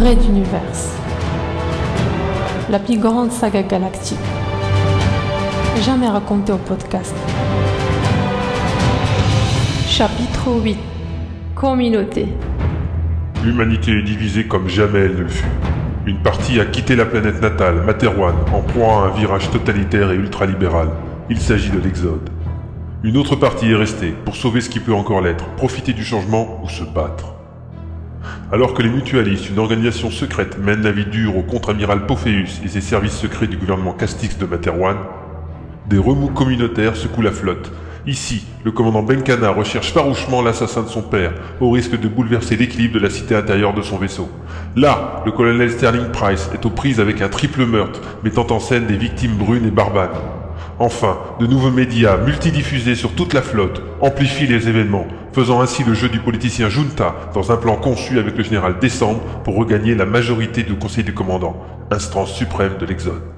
Red Universe. La plus grande saga galactique. Jamais racontée au podcast. Chapitre 8. Communauté. L'humanité est divisée comme jamais elle ne le fut. Une partie a quitté la planète natale, Materwan, en proie à un virage totalitaire et ultralibéral. Il s'agit de l'Exode. Une autre partie est restée, pour sauver ce qui peut encore l'être, profiter du changement ou se battre. Alors que les mutualistes, une organisation secrète, mènent la vie dure au contre-amiral Pophéus et ses services secrets du gouvernement Castix de Materwan, des remous communautaires secouent la flotte. Ici, le commandant Benkana recherche farouchement l'assassin de son père, au risque de bouleverser l'équilibre de la cité intérieure de son vaisseau. Là, le colonel Sterling Price est aux prises avec un triple meurtre, mettant en scène des victimes brunes et barbanes. Enfin, de nouveaux médias multidiffusés sur toute la flotte amplifient les événements, faisant ainsi le jeu du politicien Junta dans un plan conçu avec le général Décembre pour regagner la majorité du conseil du commandant, instance suprême de l'Exode.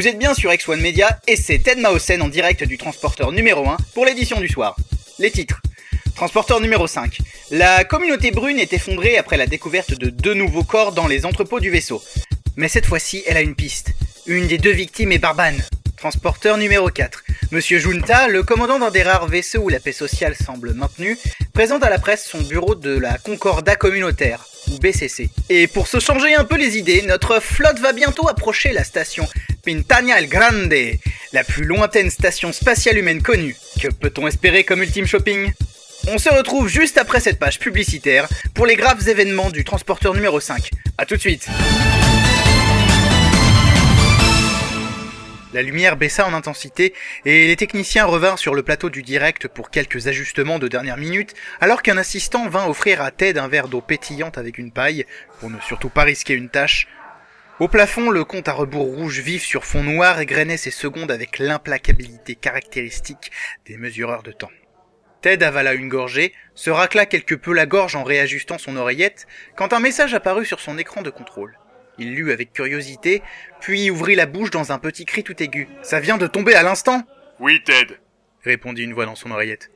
Vous êtes bien sur X1 Media et c'est Ted Maosen en direct du transporteur numéro 1 pour l'édition du soir. Les titres. Transporteur numéro 5. La communauté brune est effondrée après la découverte de deux nouveaux corps dans les entrepôts du vaisseau. Mais cette fois-ci, elle a une piste. Une des deux victimes est Barbane. Transporteur numéro 4. Monsieur Junta, le commandant d'un des rares vaisseaux où la paix sociale semble maintenue, présente à la presse son bureau de la Concordat communautaire, Et pour se changer un peu les idées, notre flotte va bientôt approcher la station Pintania El Grande, la plus lointaine station spatiale humaine connue. Que peut-on espérer comme ultime shopping? On se retrouve juste après cette page publicitaire pour les graves événements du transporteur numéro 5. A tout de suite La lumière baissa en intensité et les techniciens revinrent sur le plateau du direct pour quelques ajustements de dernière minute, alors qu'un assistant vint offrir à Ted un verre d'eau pétillante avec une paille, pour ne surtout pas risquer une tâche. Au plafond, le compte à rebours rouge vif sur fond noir égrenait ses secondes avec l'implacabilité caractéristique des mesureurs de temps. Ted avala une gorgée, se racla quelque peu la gorge en réajustant son oreillette, quand un message apparut sur son écran de contrôle. Il lut avec curiosité, puis ouvrit la bouche dans un petit cri tout aigu. Ça vient de tomber à l'instant Oui, Ted. répondit une voix dans son oreillette.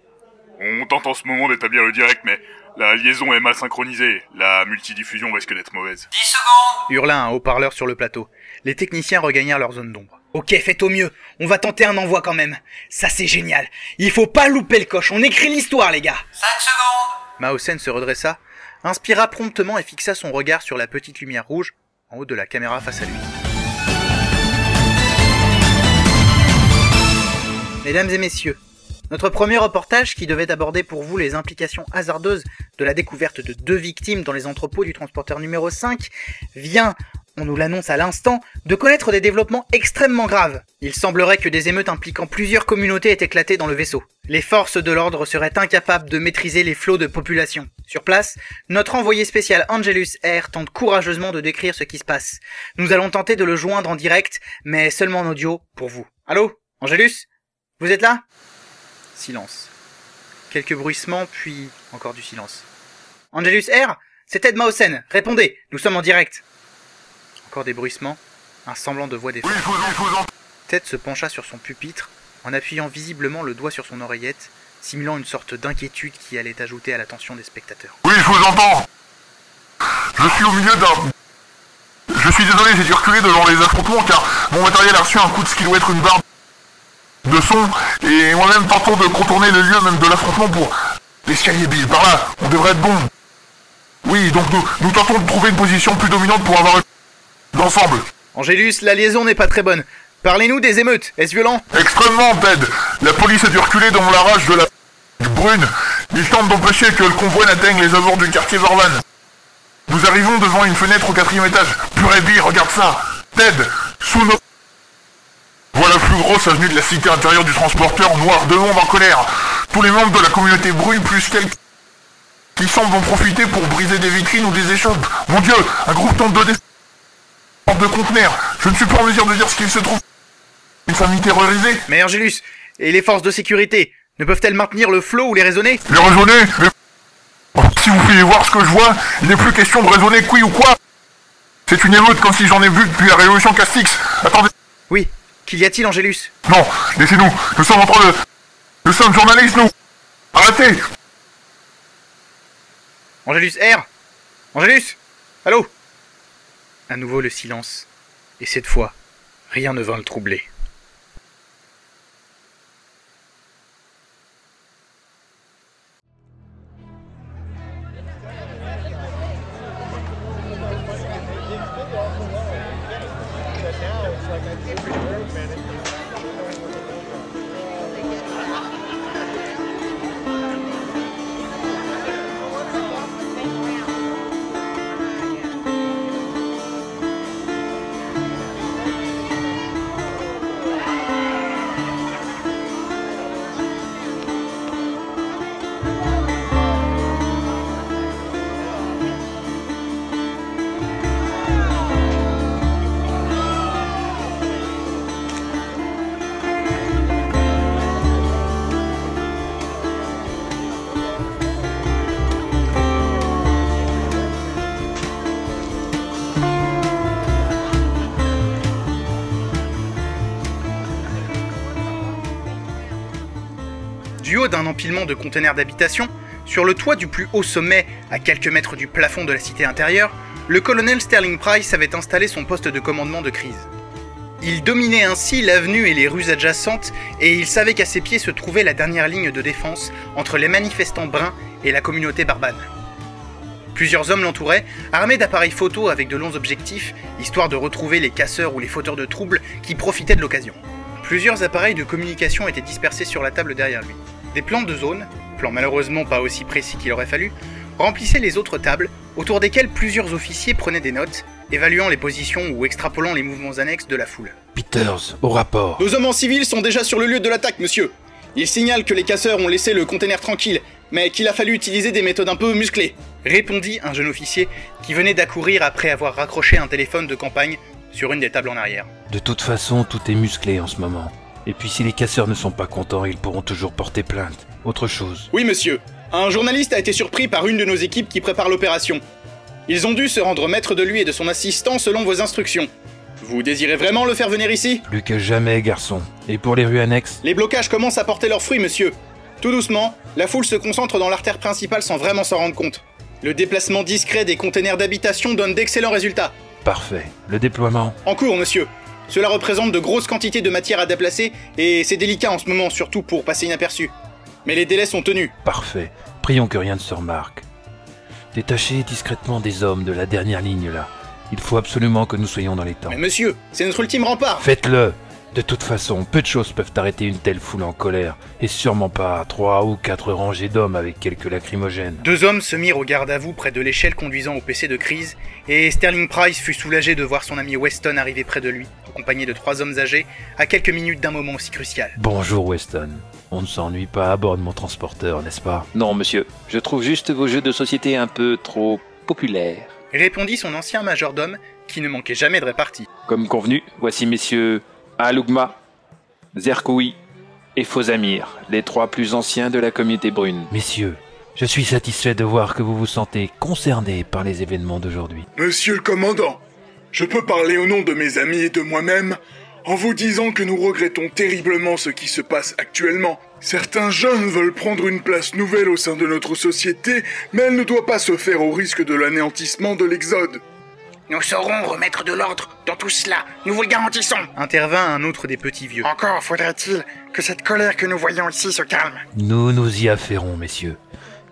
On tente en ce moment d'établir le direct, mais la liaison est mal synchronisée. La multidiffusion risque d'être mauvaise. 10 secondes Hurla un haut-parleur sur le plateau. Les techniciens regagnèrent leur zone d'ombre. Ok, faites au mieux. On va tenter un envoi quand même. Ça c'est génial. Il faut pas louper le coche. On écrit l'histoire, les gars. 5 secondes Maosen se redressa, inspira promptement et fixa son regard sur la petite lumière rouge en haut de la caméra face à lui. Mesdames et messieurs, notre premier reportage qui devait aborder pour vous les implications hasardeuses de la découverte de deux victimes dans les entrepôts du transporteur numéro 5 vient, on nous l'annonce à l'instant, de connaître des développements extrêmement graves. Il semblerait que des émeutes impliquant plusieurs communautés aient éclaté dans le vaisseau. Les forces de l'ordre seraient incapables de maîtriser les flots de population. Sur place, notre envoyé spécial Angelus R tente courageusement de décrire ce qui se passe. Nous allons tenter de le joindre en direct, mais seulement en audio pour vous. Allô? Angelus? Vous êtes là? Silence. Quelques bruissements, puis encore du silence. Angelus R? C'est Ted Maosen, répondez, nous sommes en direct. Encore des bruissements, un semblant de voix des Oui, je vous, je vous entends. Ted se pencha sur son pupitre, en appuyant visiblement le doigt sur son oreillette, simulant une sorte d'inquiétude qui allait ajouter à l'attention des spectateurs. Oui, je vous entends. Je suis au milieu d'un... Je suis désolé, j'ai dû reculer devant les affrontements car mon matériel a reçu un coup de ce qui doit être une barre de son et moi-même tentons de contourner le lieu même de l'affrontement pour... L'escalier bille par là, on devrait être bon. Oui, donc nous, nous tentons de trouver une position plus dominante pour avoir d'ensemble. Angélus, la liaison n'est pas très bonne. Parlez-nous des émeutes, est-ce violent? Extrêmement, Ted. La police a dû reculer dans la rage de la... brune. Ils tentent d'empêcher que le convoi n'atteigne les abords du quartier Zorvan. Nous arrivons devant une fenêtre au quatrième étage. Purée bille, regarde ça. Ted, sous nos... Voilà la plus grosse avenue de la cité intérieure du transporteur noir de monde en colère. Tous les membres de la communauté brune plus quelques qui semblent en profiter pour briser des vitrines ou des échoppes. Mon dieu, un groupe tente de. De. Je ne suis pas en mesure de dire ce qu'il se trouve. Une famille terrorisée Mais Angélus, et les forces de sécurité, ne peuvent-elles maintenir le flot ou les raisonner? Les raisonner si vous pouviez voir ce que je vois, il n'est plus question de raisonner qui ou quoi. C'est une émeute comme si j'en ai vu depuis la révolution Castix. Attendez. Oui, qu'y a-t-il, Angélus Non, laissez-nous. Nous sommes en train de... Nous sommes journalistes, nous. Arrêtez Angélus R? Angélus Allô? À nouveau le silence. Et cette fois, rien ne vint le troubler. De conteneurs d'habitation, sur le toit du plus haut sommet, à quelques mètres du plafond de la cité intérieure, le colonel Sterling Price avait installé son poste de commandement de crise. Il dominait ainsi l'avenue et les rues adjacentes, et il savait qu'à ses pieds se trouvait la dernière ligne de défense entre les manifestants bruns et la communauté barbane. Plusieurs hommes l'entouraient, armés d'appareils photo avec de longs objectifs, histoire de retrouver les casseurs ou les fauteurs de troubles qui profitaient de l'occasion. Plusieurs appareils de communication étaient dispersés sur la table derrière lui. Des plans de zone, plans malheureusement pas aussi précis qu'il aurait fallu, remplissaient les autres tables, autour desquelles plusieurs officiers prenaient des notes, évaluant les positions ou extrapolant les mouvements annexes de la foule. Peters, au rapport. Nos hommes en civil sont déjà sur le lieu de l'attaque, monsieur. Ils signalent que les casseurs ont laissé le conteneur tranquille, mais qu'il a fallu utiliser des méthodes un peu musclées. Répondit un jeune officier qui venait d'accourir après avoir raccroché un téléphone de campagne sur une des tables en arrière. De toute façon, tout est musclé en ce moment. Et puis si les casseurs ne sont pas contents, ils pourront toujours porter plainte. Autre chose. Oui, monsieur. Un journaliste a été surpris par une de nos équipes qui prépare l'opération. Ils ont dû se rendre maître de lui et de son assistant selon vos instructions. Vous désirez vraiment le faire venir ici? Plus que jamais, garçon. Et pour les rues annexes? Les blocages commencent à porter leurs fruits, monsieur. Tout doucement, la foule se concentre dans l'artère principale sans vraiment s'en rendre compte. Le déplacement discret des containers d'habitation donne d'excellents résultats. Parfait. Le déploiement? En cours, monsieur. Cela représente de grosses quantités de matière à déplacer et c'est délicat en ce moment, surtout pour passer inaperçu. Mais les délais sont tenus. Parfait. Prions que rien ne se remarque. Détachez discrètement des hommes de la dernière ligne là. Il faut absolument que nous soyons dans les temps. Mais monsieur, c'est notre ultime rempart. Faites-le De toute façon, peu de choses peuvent arrêter une telle foule en colère, et sûrement pas trois ou quatre rangées d'hommes avec quelques lacrymogènes. Deux hommes se mirent au garde à vous près de l'échelle conduisant au PC de crise, et Sterling Price fut soulagé de voir son ami Weston arriver près de lui, accompagné de trois hommes âgés, à quelques minutes d'un moment aussi crucial. Bonjour Weston. On ne s'ennuie pas à bord de mon transporteur, n'est-ce pas? Non, monsieur. Je trouve juste vos jeux de société un peu trop populaires. Répondit son ancien majordome, qui ne manquait jamais de répartie. Comme convenu, voici messieurs Alugma, Zerkoui et Fosamir, les trois plus anciens de la communauté brune. Messieurs, je suis satisfait de voir que vous vous sentez concernés par les événements d'aujourd'hui. Monsieur le commandant, je peux parler au nom de mes amis et de moi-même en vous disant que nous regrettons terriblement ce qui se passe actuellement. Certains jeunes veulent prendre une place nouvelle au sein de notre société, mais elle ne doit pas se faire au risque de l'anéantissement de l'Exode. Nous saurons remettre de l'ordre dans tout cela, nous vous le garantissons. Intervint un autre des petits vieux. Encore faudrait-il que cette colère que nous voyons ici se calme. Nous nous y affairons, messieurs.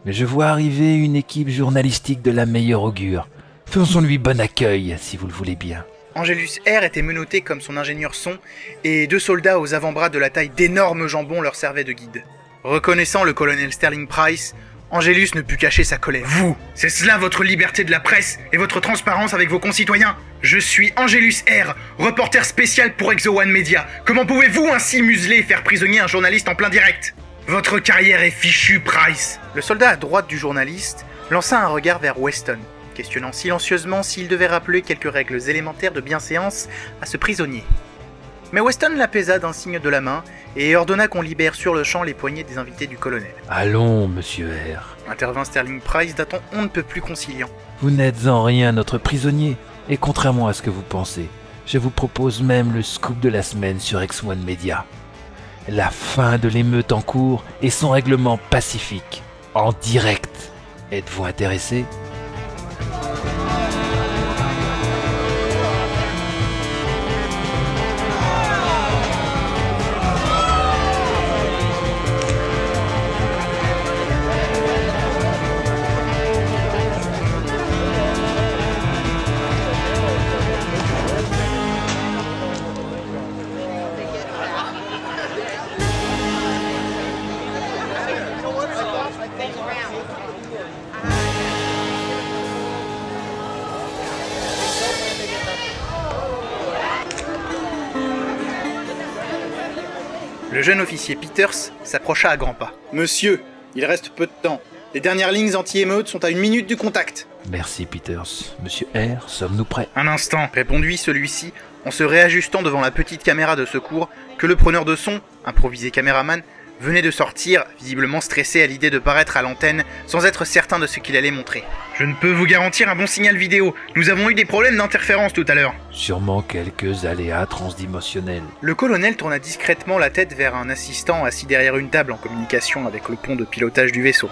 Mais je vois arriver une équipe journalistique de la meilleure augure. Faisons-lui bon accueil, si vous le voulez bien. Angélus R était menotté comme son ingénieur son, et deux soldats aux avant-bras de la taille d'énormes jambons leur servaient de guide. Reconnaissant le colonel Sterling Price, Angélus ne put cacher sa colère. Vous, c'est cela votre liberté de la presse et votre transparence avec vos concitoyens Je suis Angélus R, reporter spécial pour Exo One Media. Comment pouvez-vous ainsi museler et faire prisonnier un journaliste en plein direct? Votre carrière est fichue, Price Le soldat à droite du journaliste lança un regard vers Weston, questionnant silencieusement s'il devait rappeler quelques règles élémentaires de bienséance à ce prisonnier. Mais Weston l'apaisa d'un signe de la main et ordonna qu'on libère sur le champ les poignets des invités du colonel. Allons, monsieur R. Intervint Sterling Price d'un ton on ne peut plus conciliant. Vous n'êtes en rien notre prisonnier, et contrairement à ce que vous pensez, je vous propose même le scoop de la semaine sur X1 Media. La fin de l'émeute en cours et son règlement pacifique, en direct. Êtes-vous intéressé? Le jeune officier Peters s'approcha à grands pas. Monsieur, il reste peu de temps. Les dernières lignes anti-émeute sont à une minute du contact. Merci, Peters. Monsieur R, sommes-nous prêts? Un instant, répondit celui-ci en se réajustant devant la petite caméra de secours que le preneur de son, improvisé caméraman, venait de sortir, visiblement stressé à l'idée de paraître à l'antenne sans être certain de ce qu'il allait montrer. Je ne peux vous garantir un bon signal vidéo. Nous avons eu des problèmes d'interférence tout à l'heure. Sûrement quelques aléas transdimensionnels. Le colonel tourna discrètement la tête vers un assistant assis derrière une table en communication avec le pont de pilotage du vaisseau.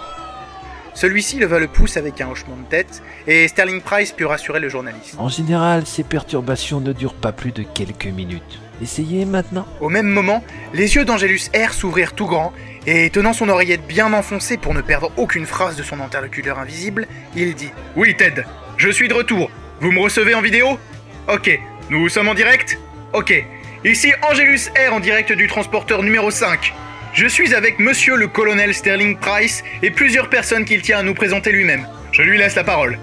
Celui-ci leva le pouce avec un hochement de tête et Sterling Price put rassurer le journaliste. En général, ces perturbations ne durent pas plus de quelques minutes. Essayez maintenant. Au même moment, les yeux d'Angelus R s'ouvrirent tout grands et tenant son oreillette bien enfoncée pour ne perdre aucune phrase de son interlocuteur invisible, il dit Oui, Ted, je suis de retour. Vous me recevez en vidéo? Ok. Nous sommes en direct? Ok. Ici Angelus R en direct du transporteur numéro 5. Je suis avec monsieur le colonel Sterling Price et plusieurs personnes qu'il tient à nous présenter lui-même. Je lui laisse la parole.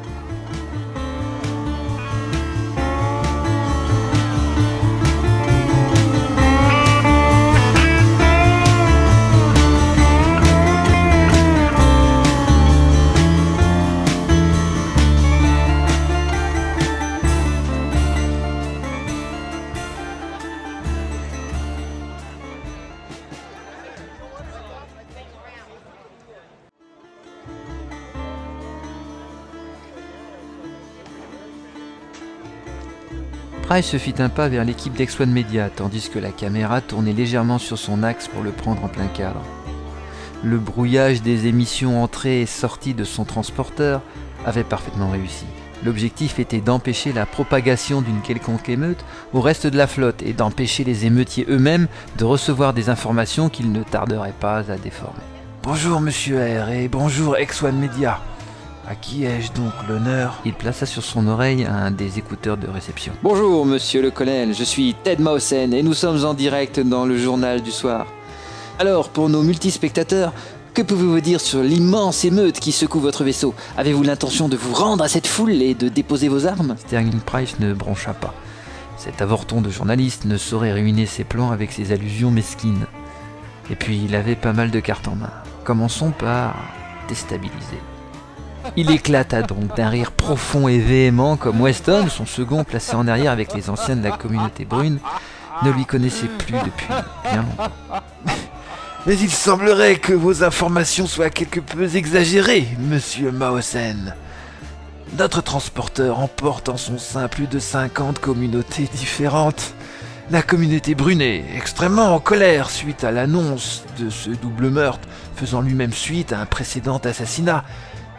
Price se fit un pas vers l'équipe d'X1 Media, tandis que la caméra tournait légèrement sur son axe pour le prendre en plein cadre. Le brouillage des émissions entrées et sorties de son transporteur avait parfaitement réussi. L'objectif était d'empêcher la propagation d'une quelconque émeute au reste de la flotte et d'empêcher les émeutiers eux-mêmes de recevoir des informations qu'ils ne tarderaient pas à déformer. Bonjour Monsieur R et bonjour X1 Media. À qui ai-je donc l'honneur Il plaça sur son oreille un des écouteurs de réception. Bonjour, monsieur le colonel, je suis Ted Mausen et nous sommes en direct dans le journal du soir. Alors, pour nos multispectateurs, que pouvez-vous dire sur l'immense émeute qui secoue votre vaisseau? Avez-vous l'intention de vous rendre à cette foule et de déposer vos armes? Sterling Price ne broncha pas. Cet avorton de journaliste ne saurait ruiner ses plans avec ses allusions mesquines. Et puis il avait pas mal de cartes en main. Commençons par déstabiliser. Il éclata donc d'un rire profond et véhément comme Weston, son second placé en arrière avec les anciens de la communauté brune, ne lui connaissait plus depuis bien longtemps. Mais il semblerait que vos informations soient quelque peu exagérées, monsieur Mausen. Notre transporteur emporte en son sein plus de 50 communautés différentes. La communauté brune est extrêmement en colère suite à l'annonce de ce double meurtre, faisant lui-même suite à un précédent assassinat.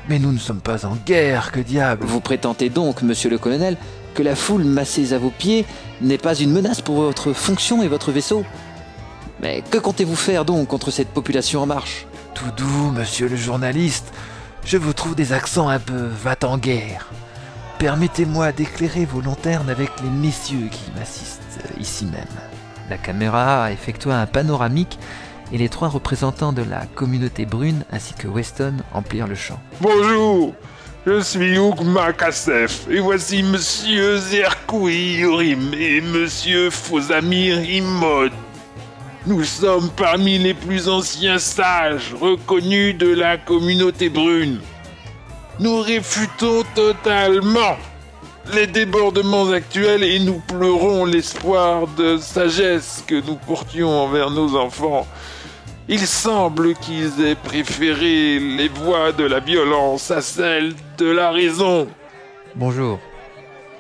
Mais nous ne sommes pas en guerre, que diable Vous prétendez donc, monsieur le colonel, que la foule massée à vos pieds n'est pas une menace pour votre fonction et votre vaisseau Mais que comptez-vous faire donc contre cette population en marche? Tout doux, monsieur le journaliste. Je vous trouve des accents un peu va-t-en-guerre. Permettez-moi d'éclairer vos lanternes avec les messieurs qui m'assistent ici même. La caméra effectua un panoramique et les trois représentants de la communauté brune ainsi que Weston emplirent le champ. Bonjour, je suis Hugh Makassef et voici Monsieur Zerkoui Yorim et Monsieur Fosamir Imod. Nous sommes parmi les plus anciens sages reconnus de la communauté brune. Nous réfutons totalement les débordements actuels et nous pleurons l'espoir de sagesse que nous portions envers nos enfants. Il semble qu'ils aient préféré les voies de la violence à celles de la raison. Bonjour.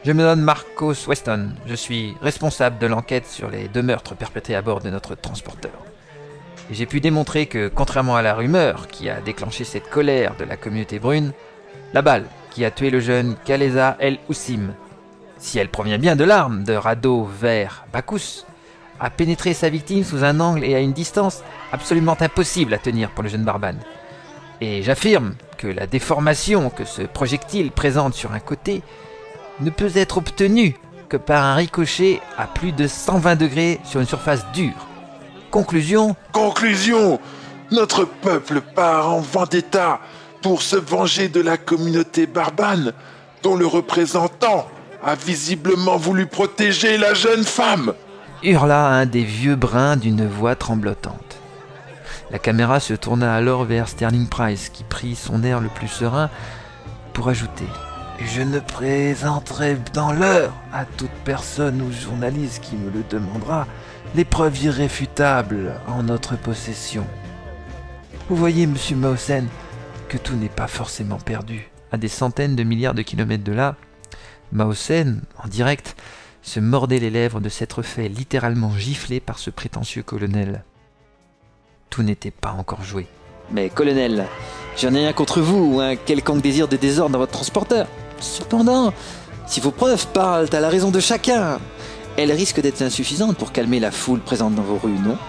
Je me nomme Marcos Weston. Je suis responsable de l'enquête sur les deux meurtres perpétrés à bord de notre transporteur. J'ai pu démontrer que, contrairement à la rumeur qui a déclenché cette colère de la communauté brune, la balle qui a tué le jeune Kaleza El Oussim, si elle provient bien de l'arme de Rado vers Bakus, a pénétré sa victime sous un angle et à une distance absolument impossible à tenir pour le jeune Barbane. Et j'affirme que la déformation que ce projectile présente sur un côté ne peut être obtenue que par un ricochet à plus de 120 degrés sur une surface dure. Conclusion Conclusion Notre peuple part en vendetta pour se venger de la communauté barbane dont le représentant a visiblement voulu protéger la jeune femme. Hurla un des vieux brins d'une voix tremblotante. La caméra se tourna alors vers Sterling Price qui prit son air le plus serein pour ajouter je ne présenterai dans l'heure à toute personne ou journaliste qui me le demandera les preuves irréfutables en notre possession. Vous voyez, monsieur Mausen, que tout n'est pas forcément perdu. À des centaines de milliards de kilomètres de là, Mausen, en direct, se mordait les lèvres de s'être fait littéralement gifler par ce prétentieux colonel. Tout n'était pas encore joué. Mais colonel, j'en ai rien contre vous ou un quelconque désir de désordre dans votre transporteur. Cependant, si vos preuves parlent à la raison de chacun, elles risquent d'être insuffisantes pour calmer la foule présente dans vos rues, non?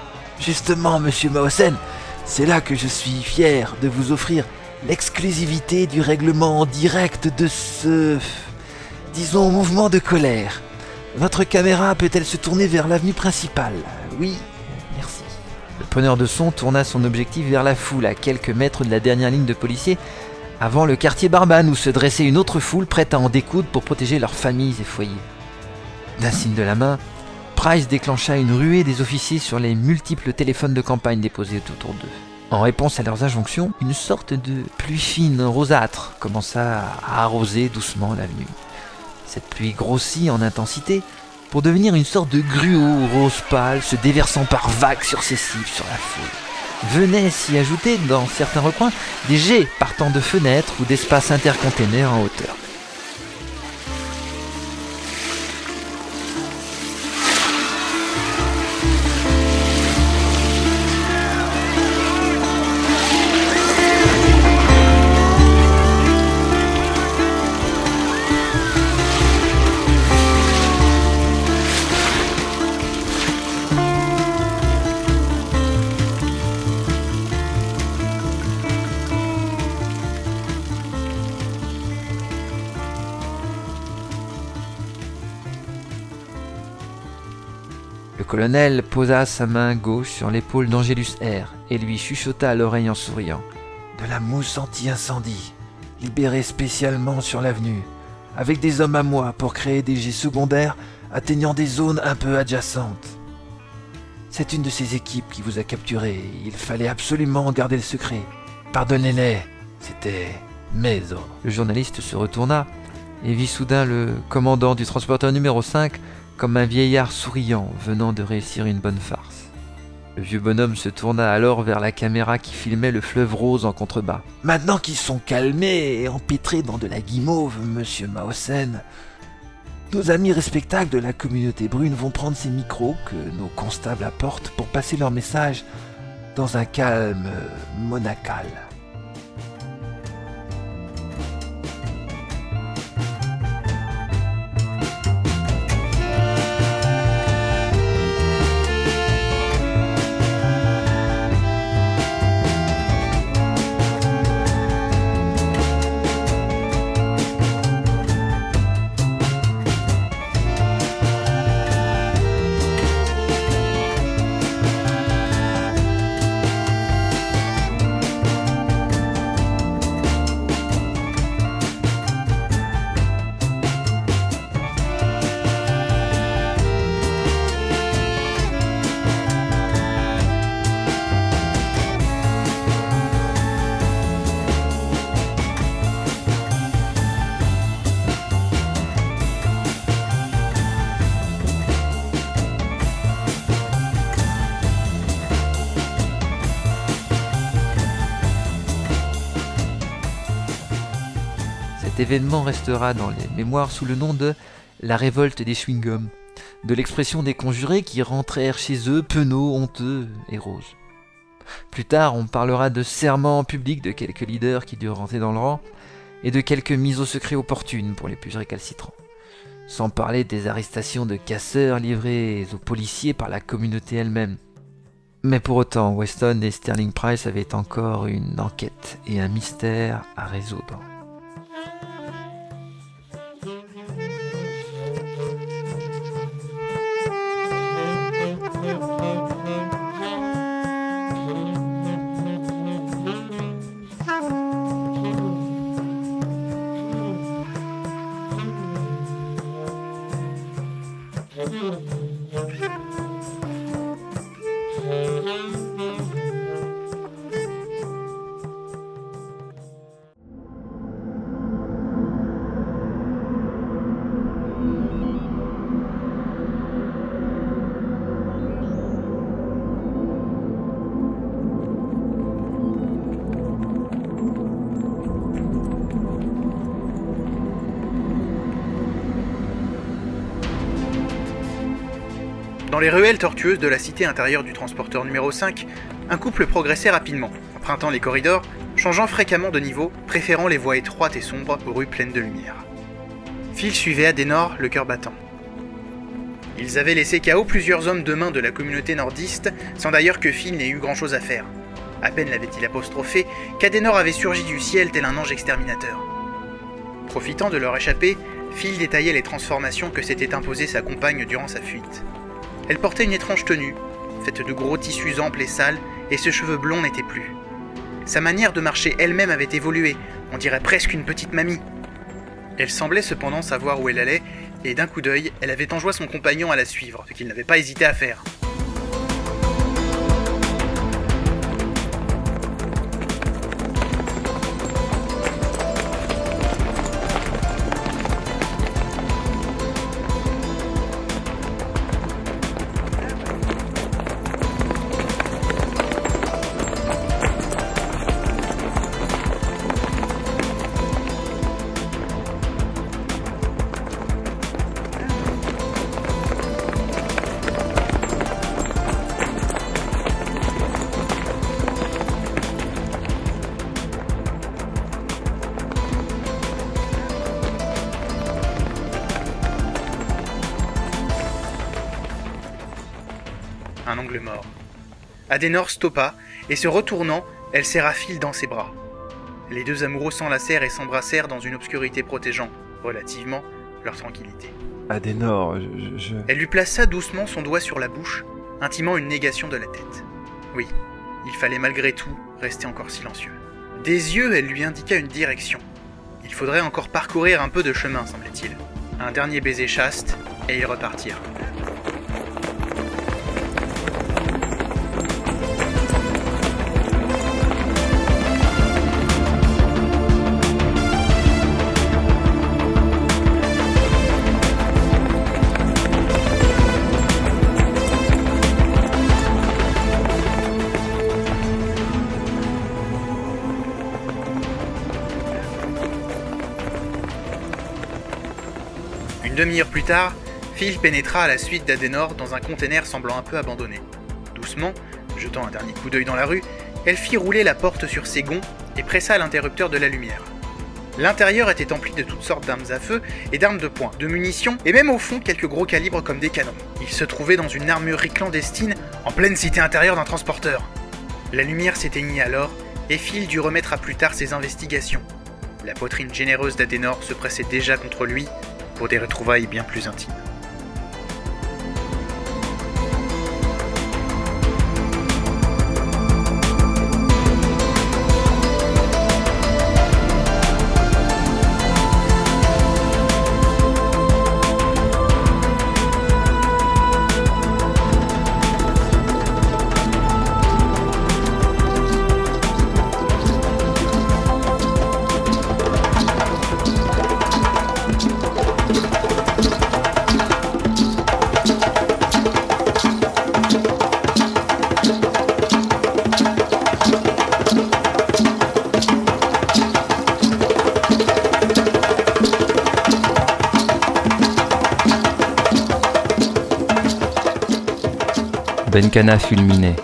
Justement, monsieur Mausen, c'est là que je suis fier de vous offrir l'exclusivité du règlement en direct de ce, disons, mouvement de colère. Votre caméra peut-elle se tourner vers l'avenue principale Oui, merci. Le preneur de son tourna son objectif vers la foule à quelques mètres de la dernière ligne de policiers avant le quartier Barbane où se dressait une autre foule prête à en découdre pour protéger leurs familles et foyers. D'un signe de la main, Price déclencha une ruée des officiers sur les multiples téléphones de campagne déposés autour d'eux. En réponse à leurs injonctions, une sorte de pluie fine rosâtre commença à arroser doucement l'avenue. Cette pluie grossit en intensité pour devenir une sorte de gruau rose pâle se déversant par vagues successives sur la foule. Venaient s'y ajouter, dans certains recoins, des jets partant de fenêtres ou d'espaces intercontainers en hauteur. Colonel posa sa main gauche sur l'épaule d'Angelus R et lui chuchota à l'oreille en souriant. De la mousse anti-incendie, libérée spécialement sur l'avenue, avec des hommes à moi pour créer des jets secondaires atteignant des zones un peu adjacentes. C'est une de ces équipes qui vous a capturé. Il fallait absolument garder le secret. Pardonnez-les, c'était mes ordres. Le journaliste se retourna et vit soudain le commandant du transporteur numéro 5 comme un vieillard souriant venant de réussir une bonne farce. Le vieux bonhomme se tourna alors vers la caméra qui filmait le fleuve rose en contrebas. Maintenant qu'ils sont calmés et empêtrés dans de la guimauve, monsieur Mausen, nos amis respectables de la communauté brune vont prendre ces micros que nos constables apportent pour passer leur message dans un calme monacal. Restera dans les mémoires sous le nom de la révolte des chewing-gums, de l'expression des conjurés qui rentrèrent chez eux penauds, honteux et roses. Plus tard, on parlera de serments publics de quelques leaders qui durent rentrer dans le rang, et de quelques mises au secret opportunes pour les plus récalcitrants. Sans parler des arrestations de casseurs livrés aux policiers par la communauté elle-même. Mais pour autant, Weston et Sterling Price avaient encore une enquête et un mystère à résoudre. Les ruelles tortueuses de la cité intérieure du transporteur numéro 5, un couple progressait rapidement, empruntant les corridors, changeant fréquemment de niveau, préférant les voies étroites et sombres aux rues pleines de lumière. Phil suivait Adenor, le cœur battant. Ils avaient laissé KO plusieurs hommes de main de la communauté nordiste, sans d'ailleurs que Phil n'ait eu grand-chose à faire. À peine l'avait-il apostrophé qu'Adenor avait surgi du ciel tel un ange exterminateur. Profitant de leur échappée, Phil détaillait les transformations que s'était imposées sa compagne durant sa fuite. Elle portait une étrange tenue, faite de gros tissus amples et sales, et ce cheveu blond n'était plus. Sa manière de marcher elle-même avait évolué, on dirait presque une petite mamie. Elle semblait cependant savoir où elle allait, et d'un coup d'œil, elle avait enjoint son compagnon à la suivre, ce qu'il n'avait pas hésité à faire. Adenor stoppa, et se retournant, elle serra Phil dans ses bras. Les deux amoureux s'enlacèrent et s'embrassèrent dans une obscurité protégeant, relativement, leur tranquillité. Adenor, je, je... Elle lui plaça doucement son doigt sur la bouche, intimant une négation de la tête. Oui, il fallait malgré tout rester encore silencieux. Des yeux, elle lui indiqua une direction. Il faudrait encore parcourir un peu de chemin, semblait-il. Un dernier baiser chaste, et ils repartirent. Plus tard, Phil pénétra à la suite d'Adenor dans un container semblant un peu abandonné. Doucement, jetant un dernier coup d'œil dans la rue, elle fit rouler la porte sur ses gonds et pressa l'interrupteur de la lumière. L'intérieur était empli de toutes sortes d'armes à feu et d'armes de poing, de munitions et même au fond quelques gros calibres comme des canons. Il se trouvait dans une armurerie clandestine en pleine cité intérieure d'un transporteur. La lumière s'éteignit alors et Phil dut remettre à plus tard ses investigations. La poitrine généreuse d'Adenor se pressait déjà contre lui pour des retrouvailles bien plus intimes. Benkana fulminait.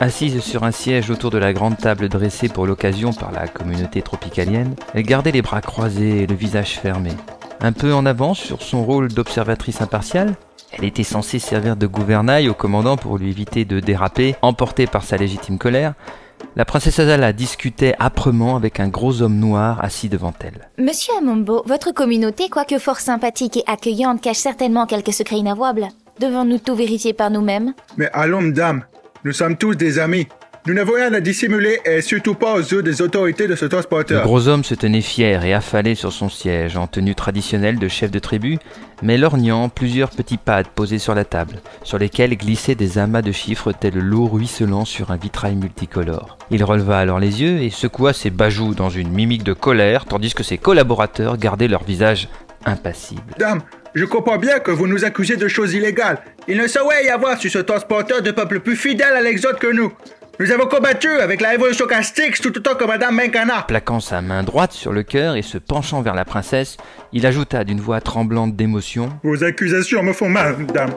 Assise sur un siège autour de la grande table dressée pour l'occasion par la communauté tropicalienne, elle gardait les bras croisés et le visage fermé. Un peu en avance sur son rôle d'observatrice impartiale, elle était censée servir de gouvernail au commandant pour lui éviter de déraper, emporté par sa légitime colère. La princesse Azala discutait âprement avec un gros homme noir assis devant elle. Monsieur Amombo, votre communauté, quoique fort sympathique et accueillante, cache certainement quelques secrets inavouables. Devons-nous tout vérifier par nous-mêmes Mais allons, madame, nous sommes tous des amis. Nous n'avons rien à dissimuler et surtout pas aux yeux des autorités de ce Le transporteur. gros homme se tenait fier et affalé sur son siège, en tenue traditionnelle de chef de tribu, mais lorgnant plusieurs petits pads posés sur la table, sur lesquels glissaient des amas de chiffres tels l'eau ruisselant sur un vitrail multicolore. Il releva alors les yeux et secoua ses bajoux dans une mimique de colère, tandis que ses collaborateurs gardaient leur visage impassible. Dame, je comprends bien que vous nous accusez de choses illégales. Il ne saurait y avoir sur ce transporteur de peuple plus fidèle à l'exode que nous. Nous avons combattu avec la révolution Castix tout autant que Madame Menkana. Plaquant sa main droite sur le cœur et se penchant vers la princesse, il ajouta d'une voix tremblante d'émotion Vos accusations me font mal, dame.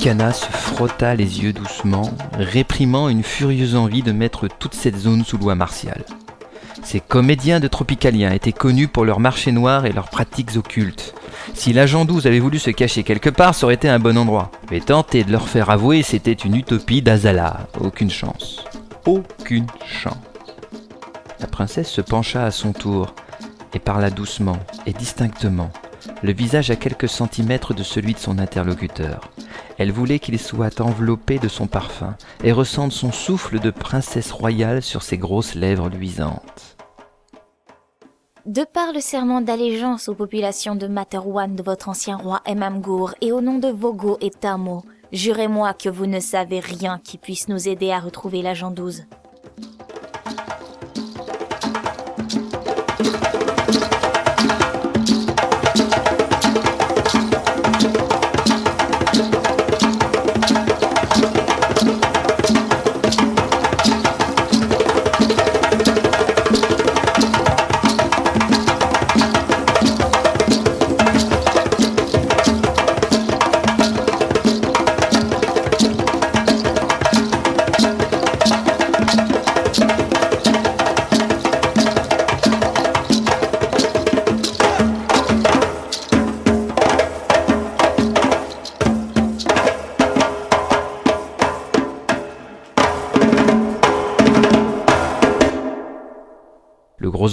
Benkana se frotta les yeux doucement, réprimant une furieuse envie de mettre toute cette zone sous loi martiale. Ces comédiens de Tropicalien étaient connus pour leur marché noir et leurs pratiques occultes. Si l'agent 12 avait voulu se cacher quelque part, ça aurait été un bon endroit. Mais tenter de leur faire avouer, c'était une utopie d'Azala. Aucune chance. Aucune chance. La princesse se pencha à son tour et parla doucement et distinctement, le visage à quelques centimètres de celui de son interlocuteur. Elle voulait qu'il soit enveloppé de son parfum et ressente son souffle de princesse royale sur ses grosses lèvres luisantes. De par le serment d'allégeance aux populations de Materwan de votre ancien roi Emamgour et au nom de Vogo et Tamo, jurez-moi que vous ne savez rien qui puisse nous aider à retrouver l'agent 12.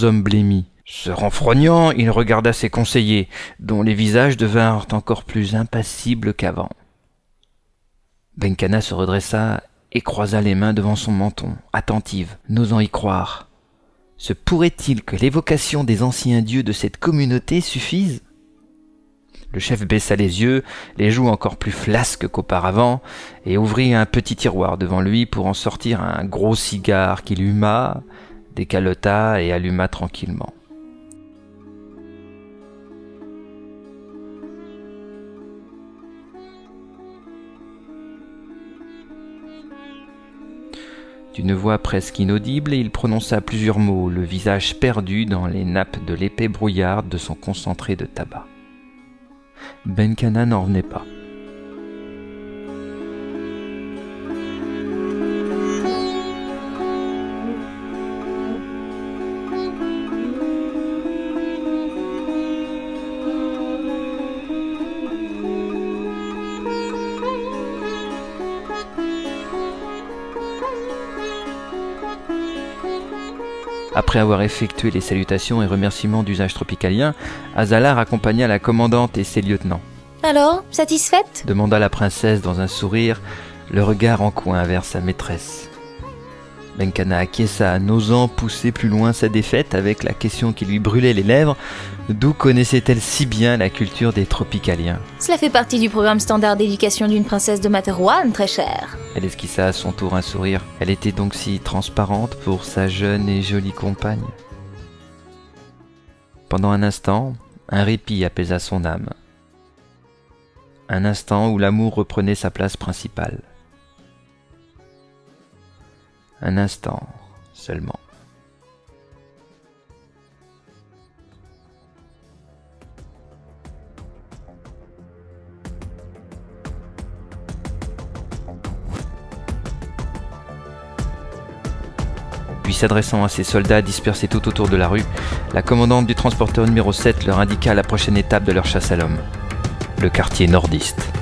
Homme blêmit. Se renfrognant, il regarda ses conseillers, dont les visages devinrent encore plus impassibles qu'avant. Benkana se redressa et croisa les mains devant son menton, attentive, n'osant y croire. Se pourrait-il que l'évocation des anciens dieux de cette communauté suffise? Le chef baissa les yeux, les joues encore plus flasques qu'auparavant, et ouvrit un petit tiroir devant lui pour en sortir un gros cigare qu'il huma, décalota et alluma tranquillement. D'une voix presque inaudible, il prononça plusieurs mots, le visage perdu dans les nappes de l'épais brouillarde de son concentré de tabac. Benkana n'en revenait pas. Après avoir effectué les salutations et remerciements d'usage tropicalien, Azalar accompagna la commandante et ses lieutenants. Alors, satisfaite? demanda la princesse dans un sourire, le regard en coin vers sa maîtresse. Benkana acquiesça, n'osant pousser plus loin sa défaite avec la question qui lui brûlait les lèvres d'où connaissait-elle si bien la culture des tropicaliens Cela fait partie du programme standard d'éducation d'une princesse de Materwan, très chère. Elle esquissa à son tour un sourire. Elle était donc si transparente pour sa jeune et jolie compagne. Pendant un instant, un répit apaisa son âme. Un instant où l'amour reprenait sa place principale. Un instant seulement. Puis s'adressant à ses soldats dispersés tout autour de la rue, la commandante du transporteur numéro 7 leur indiqua la prochaine étape de leur chasse à l'homme, le quartier nordiste.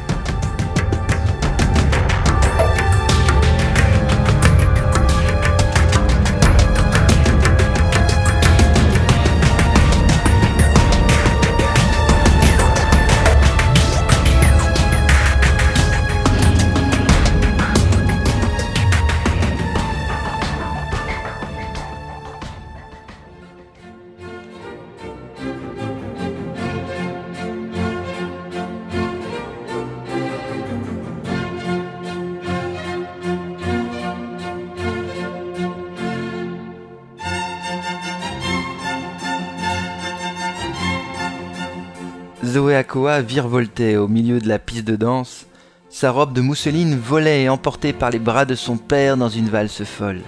Virevoltait au milieu de la piste de danse. Sa robe de mousseline volait emportée par les bras de son père dans une valse folle.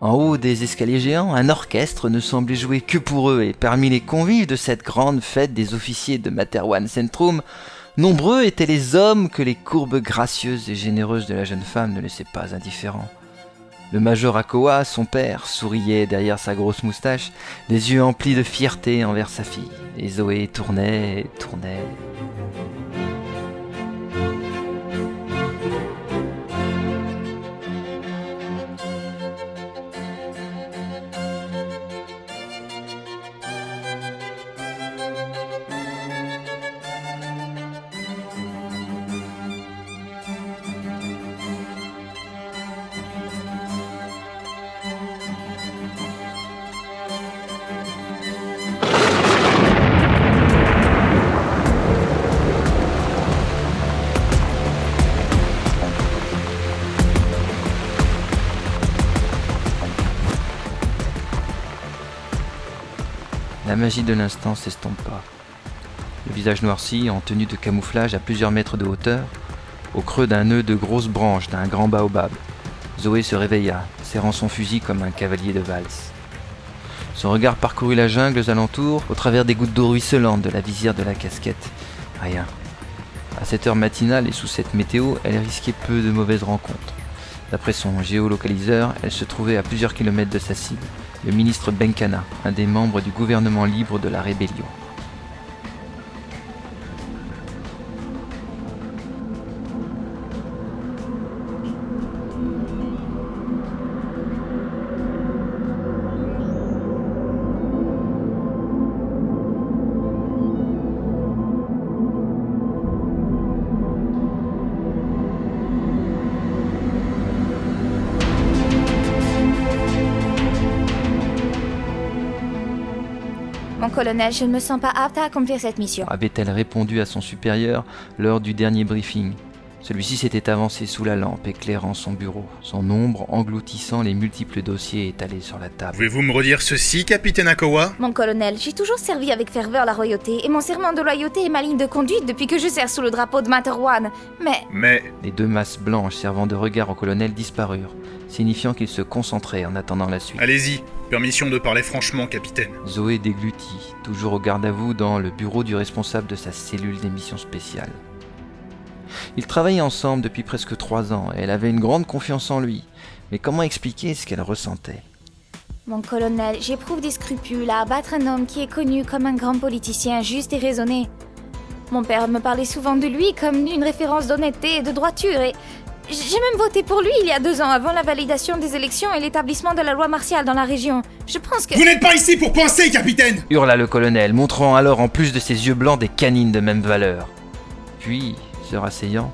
En haut des escaliers géants, un orchestre ne semblait jouer que pour eux, et parmi les convives de cette grande fête des officiers de Materwan Centrum, nombreux étaient les hommes que les courbes gracieuses et généreuses de la jeune femme ne laissaient pas indifférents. Le major Akoa, son père, souriait derrière sa grosse moustache, les yeux emplis de fierté envers sa fille. Et Zoé tournait, tournait. Magie de l'instant s'estompa. Le visage noirci, en tenue de camouflage à plusieurs mètres de hauteur, au creux d'un nœud de grosses branches d'un grand baobab, Zoé se réveilla, serrant son fusil comme un cavalier de valse. Son regard parcourut la jungle aux alentours, au travers des gouttes d'eau ruisselantes de la visière de la casquette. Rien. À cette heure matinale et sous cette météo, elle risquait peu de mauvaises rencontres. D'après son géolocaliseur, elle se trouvait à plusieurs kilomètres de sa cible, le ministre Benkana, un des membres du gouvernement libre de la rébellion. Je ne me sens pas apte à accomplir cette mission. avait-elle répondu à son supérieur lors du dernier briefing? Celui-ci s'était avancé sous la lampe, éclairant son bureau, son ombre engloutissant les multiples dossiers étalés sur la table. Pouvez-vous me redire ceci, capitaine Akowa? Mon colonel, j'ai toujours servi avec ferveur la royauté et mon serment de loyauté est ma ligne de conduite depuis que je sers sous le drapeau de Materwan. Mais Mais Les deux masses blanches servant de regard au colonel disparurent, signifiant qu'il se concentrait en attendant la suite. allez-y, permission de parler franchement, capitaine. Zoé déglutit, toujours au garde à vous dans le bureau du responsable de sa cellule d'émission spéciale. Ils travaillaient ensemble depuis presque trois ans et elle avait une grande confiance en lui. Mais comment expliquer ce qu'elle ressentait? Mon colonel, j'éprouve des scrupules à abattre un homme qui est connu comme un grand politicien juste et raisonné. Mon père me parlait souvent de lui comme d'une référence d'honnêteté et de droiture et j'ai même voté pour lui il y a deux ans avant la validation des élections et l'établissement de la loi martiale dans la région. Je pense que... Vous n'êtes pas ici pour penser, capitaine hurla le colonel, montrant alors en plus de ses yeux blancs des canines de même valeur. Puis, se rasseyant,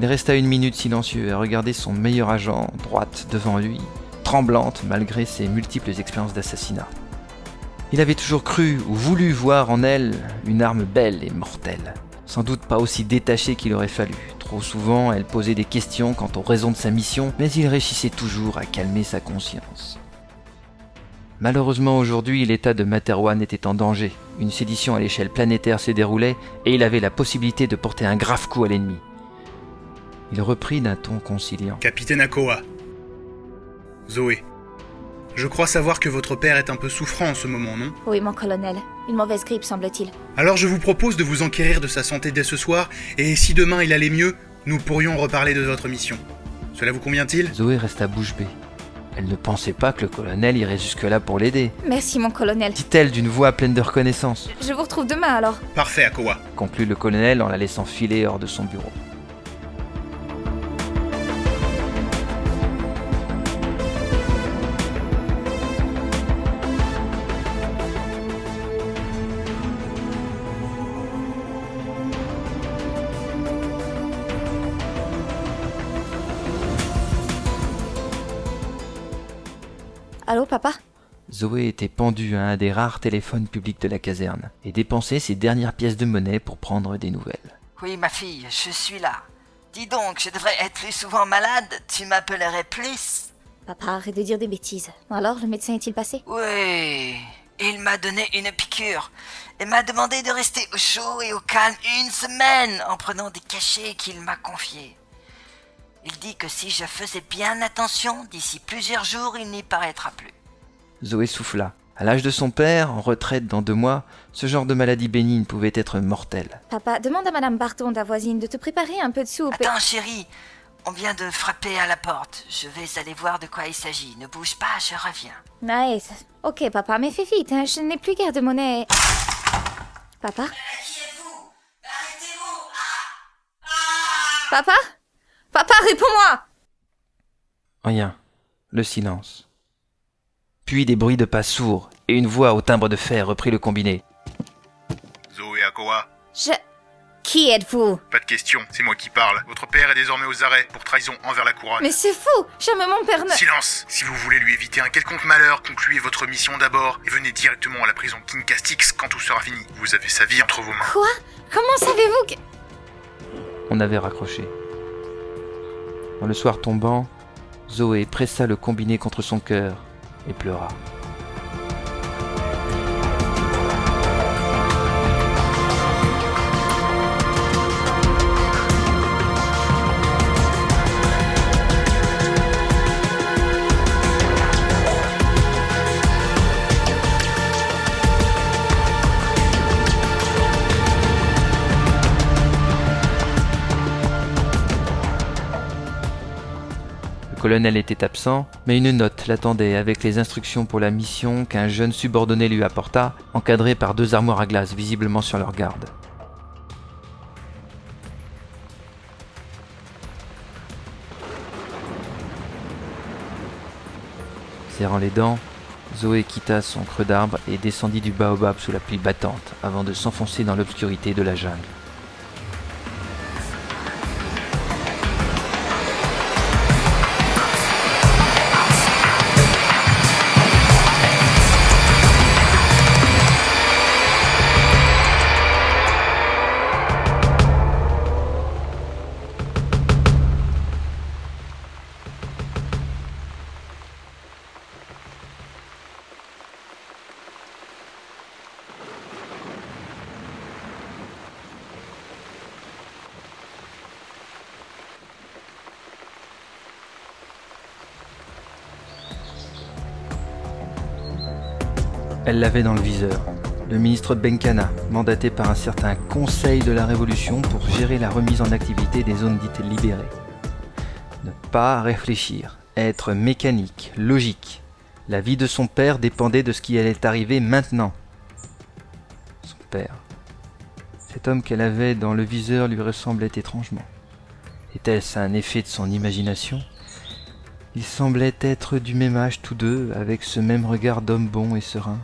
il resta une minute silencieux à regarder son meilleur agent, droite devant lui, tremblante malgré ses multiples expériences d'assassinat. Il avait toujours cru ou voulu voir en elle une arme belle et mortelle. Sans doute pas aussi détachée qu'il aurait fallu. Trop souvent, elle posait des questions quant aux raisons de sa mission, mais il réussissait toujours à calmer sa conscience. Malheureusement aujourd'hui, l'état de Materwan était en danger. Une sédition à l'échelle planétaire s'est déroulée et il avait la possibilité de porter un grave coup à l'ennemi. Il reprit d'un ton conciliant. Capitaine Akoa, Zoé, je crois savoir que votre père est un peu souffrant en ce moment, non? Oui, mon colonel. Une mauvaise grippe, semble-t-il. Alors je vous propose de vous enquérir de sa santé dès ce soir, et si demain il allait mieux, nous pourrions reparler de votre mission. Cela vous convient-il? Zoé resta bouche bée. Elle ne pensait pas que le colonel irait jusque-là pour l'aider, Merci, mon colonel. dit-elle d'une voix pleine de reconnaissance, Je vous retrouve demain alors. Parfait, Akoa. conclut le colonel en la laissant filer hors de son bureau. Zoé était pendue à un des rares téléphones publics de la caserne et dépensait ses dernières pièces de monnaie pour prendre des nouvelles. Oui, ma fille, je suis là. Dis donc, je devrais être plus souvent malade, tu m'appellerais plus. Papa, arrête de dire des bêtises. Alors, le médecin est-il passé? Oui, il m'a donné une piqûre et m'a demandé de rester au chaud et au calme une semaine en prenant des cachets qu'il m'a confiés. Il dit que si je faisais bien attention, d'ici plusieurs jours, il n'y paraîtra plus. Zoé souffla. À l'âge de son père, en retraite dans deux mois, ce genre de maladie bénigne pouvait être mortel. Papa, demande à Madame Barton, ta voisine, de te préparer un peu de soupe. Attends, chérie, on vient de frapper à la porte. Je vais aller voir de quoi il s'agit. Ne bouge pas, je reviens. Nice. Ok, papa, mais fais vite, hein, je n'ai plus guère de monnaie. Papa? Papa? Papa, réponds-moi Rien. Le silence. Puis des bruits de pas sourds et une voix au timbre de fer reprit le combiné. Zoé Akoa, Je... Qui êtes-vous? Pas de question, c'est moi qui parle. Votre père est désormais aux arrêts pour trahison envers la couronne. Mais c'est fou Jamais mon père ne... Silence Si vous voulez lui éviter un quelconque malheur, concluez votre mission d'abord et venez directement à la prison King Castix quand tout sera fini. Vous avez sa vie entre vos mains. Quoi? Comment savez-vous que... On avait raccroché. Dans le soir tombant, Zoé pressa le combiné contre son cœur et pleura. Colonel était absent, mais une note l'attendait avec les instructions pour la mission qu'un jeune subordonné lui apporta, encadré par deux armoires à glace visiblement sur leur garde. Serrant les dents, Zoé quitta son creux d'arbre et descendit du baobab sous la pluie battante avant de s'enfoncer dans l'obscurité de la jungle. Elle l'avait dans le viseur. Le ministre Benkana, mandaté par un certain Conseil de la Révolution pour gérer la remise en activité des zones dites libérées. Ne pas réfléchir, être mécanique, logique. La vie de son père dépendait de ce qui allait arriver maintenant. Son père. Cet homme qu'elle avait dans le viseur lui ressemblait étrangement. Était-ce un effet de son imagination? Ils semblaient être du même âge tous deux, avec ce même regard d'homme bon et serein.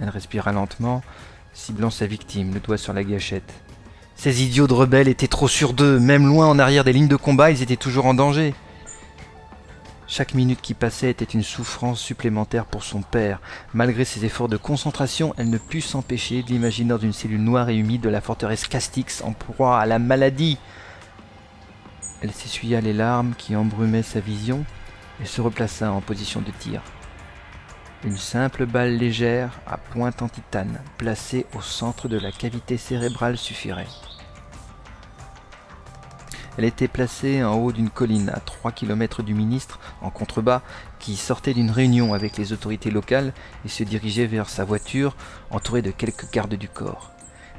Elle respira lentement, ciblant sa victime, le doigt sur la gâchette. Ces idiots de rebelles étaient trop sûrs d'eux, même loin en arrière des lignes de combat, ils étaient toujours en danger. Chaque minute qui passait était une souffrance supplémentaire pour son père. Malgré ses efforts de concentration, elle ne put s'empêcher de l'imaginer dans une cellule noire et humide de la forteresse Castix en proie à la maladie. Elle s'essuya les larmes qui embrumaient sa vision et se replaça en position de tir. Une simple balle légère à pointe en titane, placée au centre de la cavité cérébrale suffirait. Elle était placée en haut d'une colline à 3 km du ministre, en contrebas, qui sortait d'une réunion avec les autorités locales et se dirigeait vers sa voiture, entouré de quelques gardes du corps.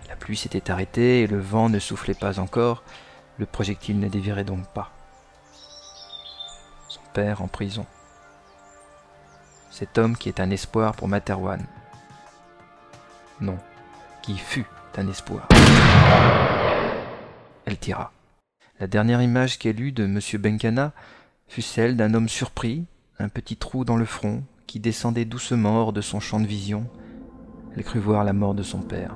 La pluie s'était arrêtée et le vent ne soufflait pas encore. Le projectile ne dévirait donc pas. Son père en prison. Cet homme qui est un espoir pour Materwan. Non, qui fut un espoir. Elle tira. La dernière image qu'elle eut de M. Benkana fut celle d'un homme surpris, un petit trou dans le front, qui descendait doucement hors de son champ de vision. Elle crut voir la mort de son père.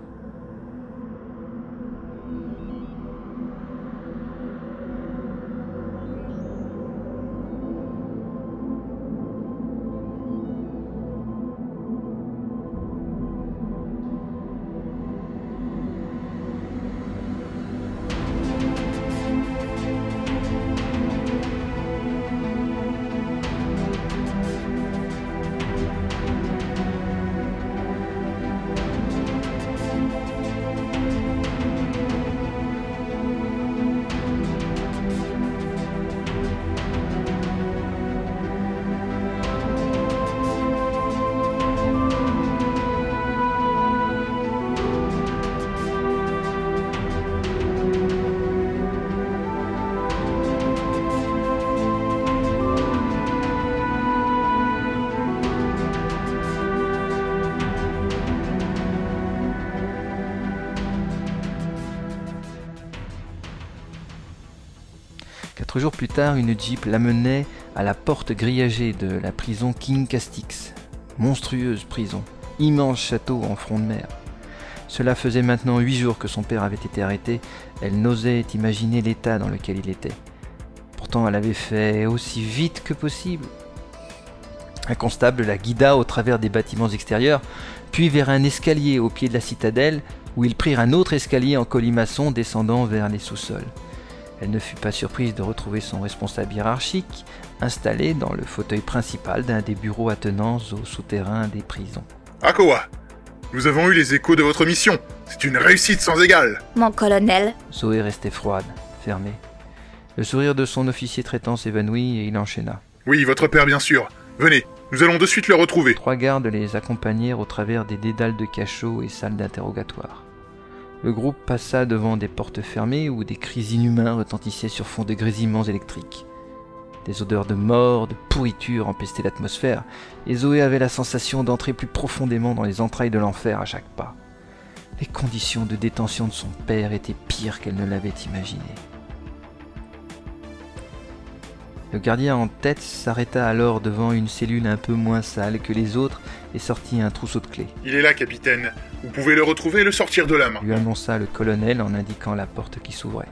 Quatre jours plus tard, une jeep l'amenait à la porte grillagée de la prison King Castix. Monstrueuse prison, immense château en front de mer. Cela faisait maintenant huit jours que son père avait été arrêté. Elle n'osait imaginer l'état dans lequel il était. Pourtant, elle avait fait aussi vite que possible. Un constable la guida au travers des bâtiments extérieurs, puis vers un escalier au pied de la citadelle, où ils prirent un autre escalier en colimaçon descendant vers les sous-sols. Elle ne fut pas surprise de retrouver son responsable hiérarchique installé dans le fauteuil principal d'un des bureaux attenants au souterrain des prisons. Akoa, nous avons eu les échos de votre mission. C'est une réussite sans égale. Mon colonel, Zoé restait froide, fermée. Le sourire de son officier traitant s'évanouit et il enchaîna. Oui, votre père, bien sûr. Venez, nous allons de suite le retrouver. Trois gardes les accompagnèrent au travers des dédales de cachots et salles d'interrogatoire. Le groupe passa devant des portes fermées où des cris inhumains retentissaient sur fond de grésillements électriques. Des odeurs de mort, de pourriture empestaient l'atmosphère, et Zoé avait la sensation d'entrer plus profondément dans les entrailles de l'enfer à chaque pas. Les conditions de détention de son père étaient pires qu'elle ne l'avait imaginé. Le gardien en tête s'arrêta alors devant une cellule un peu moins sale que les autres et sortit un trousseau de clés. Il est là, capitaine. Vous pouvez le retrouver et le sortir de la main. Lui annonça le colonel en indiquant la porte qui s'ouvrait.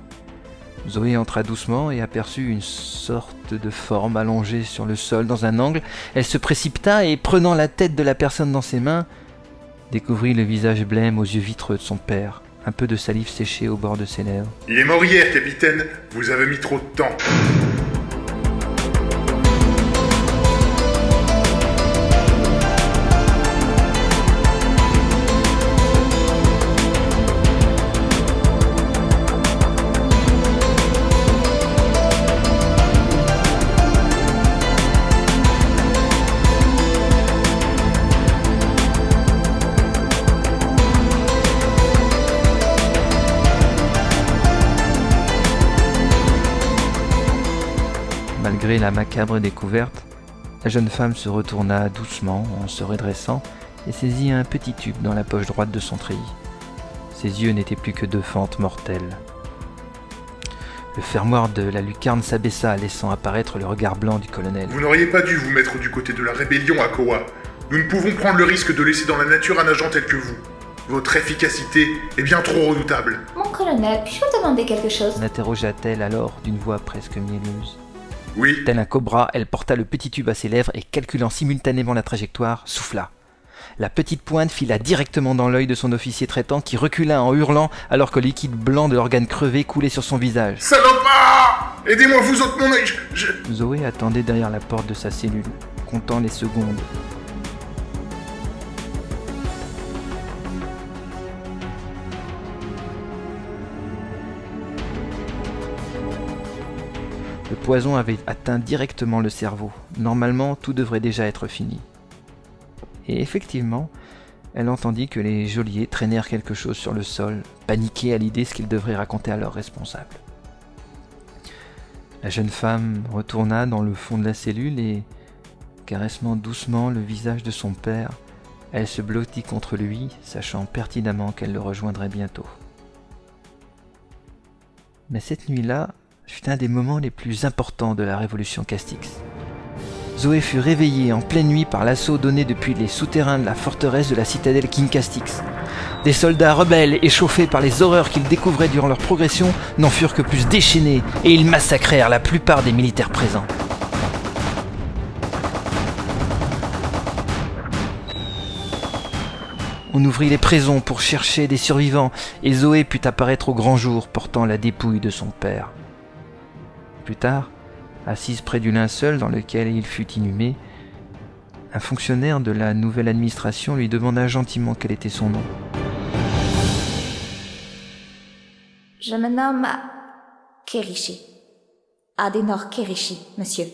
Zoé entra doucement et aperçut une sorte de forme allongée sur le sol dans un angle. Elle se précipita et, prenant la tête de la personne dans ses mains, découvrit le visage blême aux yeux vitreux de son père, un peu de salive séchée au bord de ses lèvres. Il est mort hier, capitaine. Vous avez mis trop de temps. Malgré la macabre découverte, la jeune femme se retourna doucement en se redressant et saisit un petit tube dans la poche droite de son treillis. Ses yeux n'étaient plus que deux fentes mortelles. Le fermoir de la lucarne s'abaissa, laissant apparaître le regard blanc du colonel. Vous n'auriez pas dû vous mettre du côté de la rébellion, Akoa. Nous ne pouvons prendre le risque de laisser dans la nature un agent tel que vous. Votre efficacité est bien trop redoutable. mon colonel, puis-je vous demander quelque chose L'interrogea-t-elle alors d'une voix presque mielleuse. Oui. Tel un cobra, elle porta le petit tube à ses lèvres et, calculant simultanément la trajectoire, souffla. La petite pointe fila directement dans l'œil de son officier traitant qui recula en hurlant alors que le liquide blanc de l'organe crevé coulait sur son visage. Salopard Aidez-moi, vous ôtes mon œil je... Zoé attendait derrière la porte de sa cellule, comptant les secondes. Le poison avait atteint directement le cerveau. Normalement, tout devrait déjà être fini. Et effectivement, elle entendit que les geôliers traînèrent quelque chose sur le sol, paniqués à l'idée ce qu'ils devraient raconter à leurs responsables. La jeune femme retourna dans le fond de la cellule et, caressant doucement le visage de son père, elle se blottit contre lui, sachant pertinemment qu'elle le rejoindrait bientôt. Mais cette nuit-là fut un des moments les plus importants de la révolution Castix. Zoé fut réveillée en pleine nuit par l'assaut donné depuis les souterrains de la forteresse de la citadelle King Castix. Des soldats rebelles, échauffés par les horreurs qu'ils découvraient durant leur progression, n'en furent que plus déchaînés et ils massacrèrent la plupart des militaires présents. On ouvrit les prisons pour chercher des survivants et Zoé put apparaître au grand jour portant la dépouille de son père. Plus tard, assise près du linceul dans lequel il fut inhumé, un fonctionnaire de la nouvelle administration lui demanda gentiment quel était son nom. Je me nomme Kerishi. Adenor Kerishi, monsieur.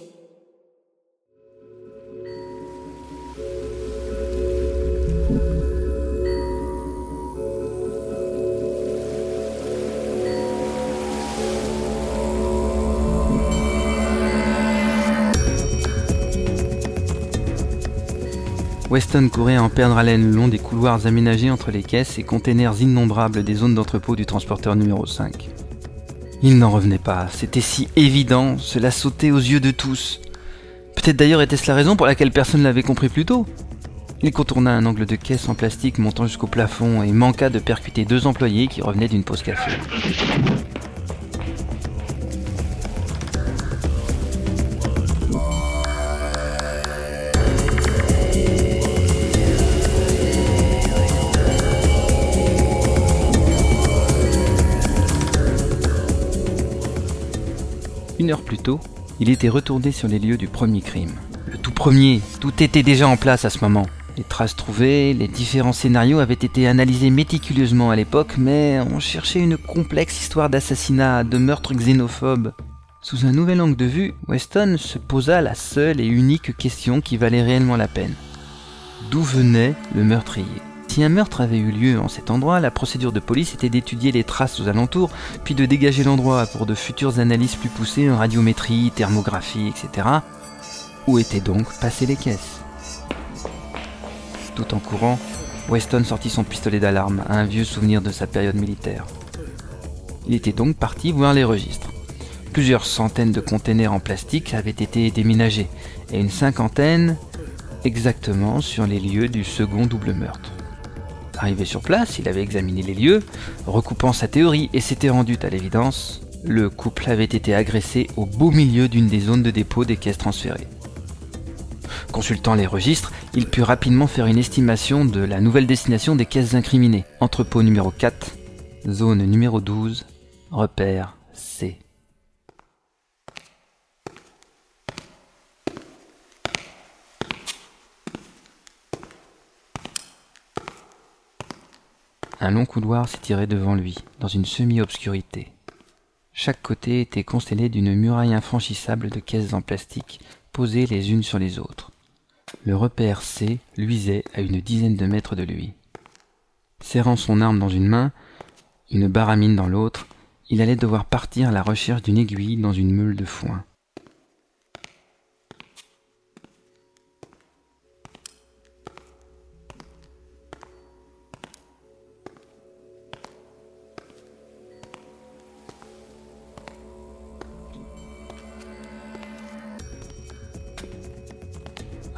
Weston courait en perdre haleine le long des couloirs aménagés entre les caisses et containers innombrables des zones d'entrepôt du transporteur numéro 5. Il n'en revenait pas, c'était si évident, cela sautait aux yeux de tous. Peut-être d'ailleurs était-ce la raison pour laquelle personne ne l'avait compris plus tôt. Il contourna un angle de caisse en plastique montant jusqu'au plafond et manqua de percuter deux employés qui revenaient d'une pause café. Une heure plus tôt, il était retourné sur les lieux du premier crime. Le tout premier, tout était déjà en place à ce moment. Les traces trouvées, les différents scénarios avaient été analysés méticuleusement à l'époque, mais on cherchait une complexe histoire d'assassinat, de meurtre xénophobe. Sous un nouvel angle de vue, Weston se posa la seule et unique question qui valait réellement la peine. D'où venait le meurtrier? Si un meurtre avait eu lieu en cet endroit, la procédure de police était d'étudier les traces aux alentours, puis de dégager l'endroit pour de futures analyses plus poussées en radiométrie, thermographie, etc. Où étaient donc passées les caisses? Tout en courant, Weston sortit son pistolet d'alarme, un vieux souvenir de sa période militaire. Il était donc parti voir les registres. Plusieurs centaines de containers en plastique avaient été déménagés, et une cinquantaine exactement sur les lieux du second double meurtre. Arrivé sur place, il avait examiné les lieux, recoupant sa théorie et s'était rendu à l'évidence, le couple avait été agressé au beau milieu d'une des zones de dépôt des caisses transférées. Consultant les registres, il put rapidement faire une estimation de la nouvelle destination des caisses incriminées. Entrepôt numéro 4, zone numéro 12, repère C. Un long couloir s'étirait devant lui, dans une semi-obscurité. Chaque côté était constellé d'une muraille infranchissable de caisses en plastique, posées les unes sur les autres. Le repère C luisait à une dizaine de mètres de lui. Serrant son arme dans une main, une baramine dans l'autre, il allait devoir partir à la recherche d'une aiguille dans une meule de foin.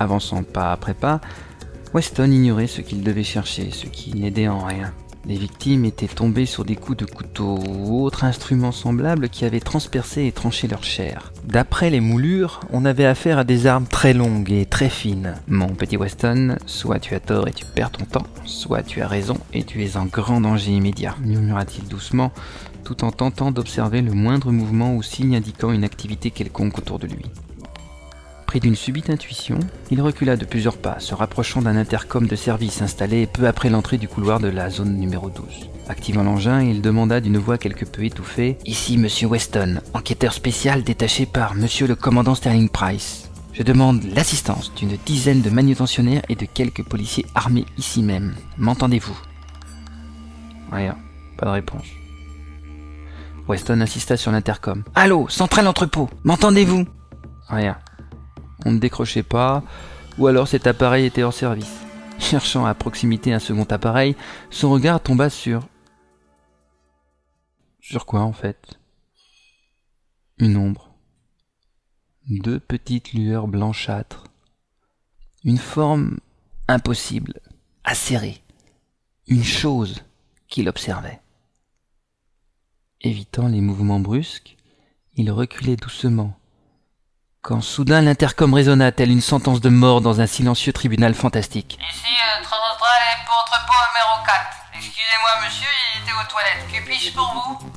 Avançant pas après pas, Weston ignorait ce qu'il devait chercher, ce qui n'aidait en rien. Les victimes étaient tombées sur des coups de couteau ou autres instruments semblables qui avaient transpercé et tranché leur chair. D'après les moulures, on avait affaire à des armes très longues et très fines. Mon petit Weston, soit tu as tort et tu perds ton temps, soit tu as raison et tu es en grand danger immédiat, murmura-t-il doucement, tout en tentant d'observer le moindre mouvement ou signe indiquant une activité quelconque autour de lui. Pris d'une subite intuition, il recula de plusieurs pas, se rapprochant d'un intercom de service installé peu après l'entrée du couloir de la zone numéro 12. Activant l'engin, il demanda d'une voix quelque peu étouffée Ici, monsieur Weston, enquêteur spécial détaché par monsieur le commandant Sterling Price. Je demande l'assistance d'une dizaine de manutentionnaires et de quelques policiers armés ici même. M'entendez-vous? Rien, pas de réponse. Weston insista sur l'intercom. Allô, centrale entrepôt, m'entendez-vous? Rien. On ne décrochait pas, ou alors cet appareil était hors service. Cherchant à proximité un second appareil, son regard tomba sur... Sur quoi en fait? Une ombre. Deux petites lueurs blanchâtres. Une forme impossible, acérée. Une chose qu'il observait. Évitant les mouvements brusques, il reculait doucement, quand soudain l'intercom résonna telle une sentence de mort dans un silencieux tribunal fantastique. Ici, euh, Transastral pour entrepôt numéro 4. Excusez-moi, monsieur, il était aux toilettes. Que puis-je pour vous?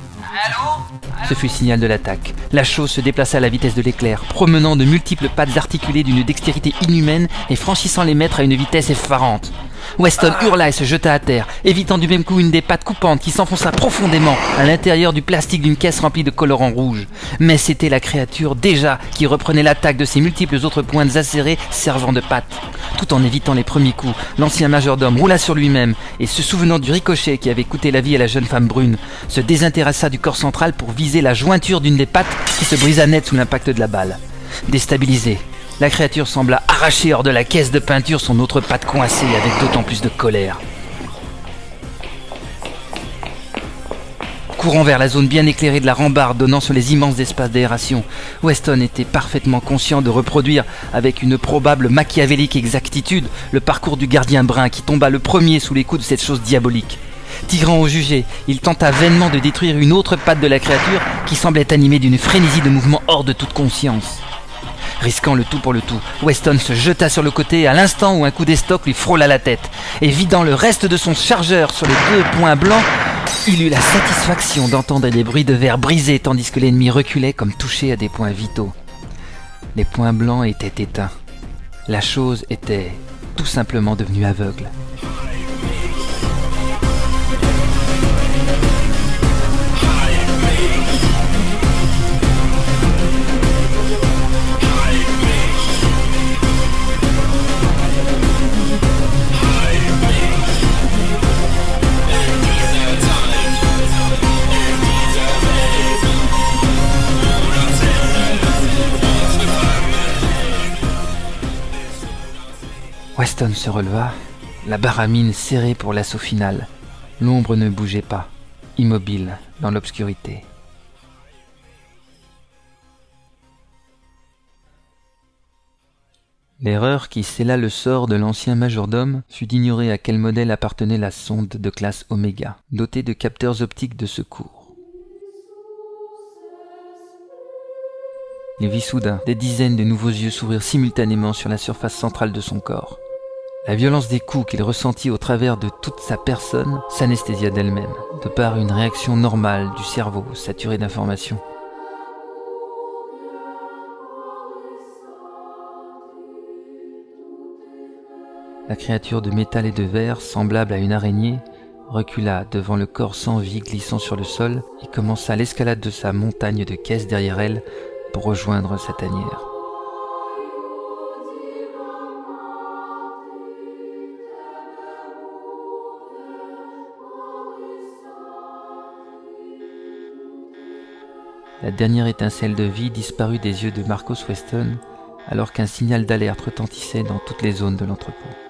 Allô? Ce fut le signal de l'attaque. La chose se déplaça à la vitesse de l'éclair, promenant de multiples pattes articulées d'une dextérité inhumaine et franchissant les mètres à une vitesse effarante. Weston hurla et se jeta à terre, évitant du même coup une des pattes coupantes qui s'enfonça profondément à l'intérieur du plastique d'une caisse remplie de colorants rouges. Mais c'était la créature déjà qui reprenait l'attaque de ses multiples autres pointes acérées servant de pattes. Tout en évitant les premiers coups, l'ancien majordome roula sur lui-même et, se souvenant du ricochet qui avait coûté la vie à la jeune femme brune, se désintéressa du corps central pour viser la jointure d'une des pattes qui se brisa net sous l'impact de la balle. Déstabilisé, la créature sembla arracher hors de la caisse de peinture son autre patte coincée avec d'autant plus de colère. Courant vers la zone bien éclairée de la rambarde donnant sur les immenses espaces d'aération, Weston était parfaitement conscient de reproduire, avec une probable machiavélique exactitude, le parcours du gardien brun qui tomba le premier sous les coups de cette chose diabolique. Tirant au jugé, il tenta vainement de détruire une autre patte de la créature qui semblait animée d'une frénésie de mouvement hors de toute conscience. Risquant le tout pour le tout, Weston se jeta sur le côté à l'instant où un coup d'estoc lui frôla la tête, et vidant le reste de son chargeur sur les deux points blancs, il eut la satisfaction d'entendre des bruits de verre brisés tandis que l'ennemi reculait comme touché à des points vitaux. Les points blancs étaient éteints. La chose était tout simplement devenue aveugle. Se releva, la baramine serrée pour l'assaut final. L'ombre ne bougeait pas, immobile dans l'obscurité. L'erreur qui scella le sort de l'ancien majordome fut d'ignorer à quel modèle appartenait la sonde de classe Oméga, dotée de capteurs optiques de secours. Il vit soudain des dizaines de nouveaux yeux s'ouvrir simultanément sur la surface centrale de son corps. La violence des coups qu'il ressentit au travers de toute sa personne s'anesthésia d'elle-même, de par une réaction normale du cerveau saturé d'informations. La créature de métal et de verre, semblable à une araignée, recula devant le corps sans vie glissant sur le sol et commença l'escalade de sa montagne de caisses derrière elle pour rejoindre sa tanière. La dernière étincelle de vie disparut des yeux de Marcos Weston alors qu'un signal d'alerte retentissait dans toutes les zones de l'entrepôt.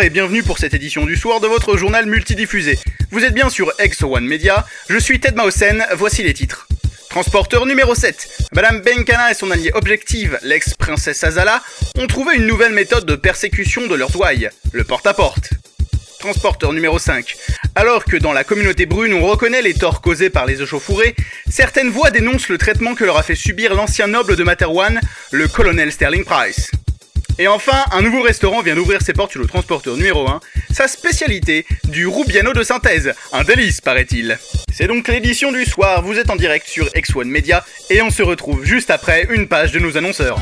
Et bienvenue pour cette édition du soir de votre journal multidiffusé. Vous êtes bien sur Exo One Media, je suis Ted Mausen, voici les titres. Transporteur numéro 7. Madame Benkana et son allié objective, l'ex-princesse Azala, ont trouvé une nouvelle méthode de persécution de leurs ouailles, le porte-à-porte. Transporteur numéro 5. Alors que dans la communauté brune on reconnaît les torts causés par les échauffourées, certaines voix dénoncent le traitement que leur a fait subir l'ancien noble de Materwan, le colonel Sterling Price. Et enfin, un nouveau restaurant vient d'ouvrir ses portes sur le transporteur numéro 1, sa spécialité, du Rubiano de synthèse, un délice paraît-il. C'est donc l'édition du soir, vous êtes en direct sur X1 Media, et on se retrouve juste après une page de nos annonceurs.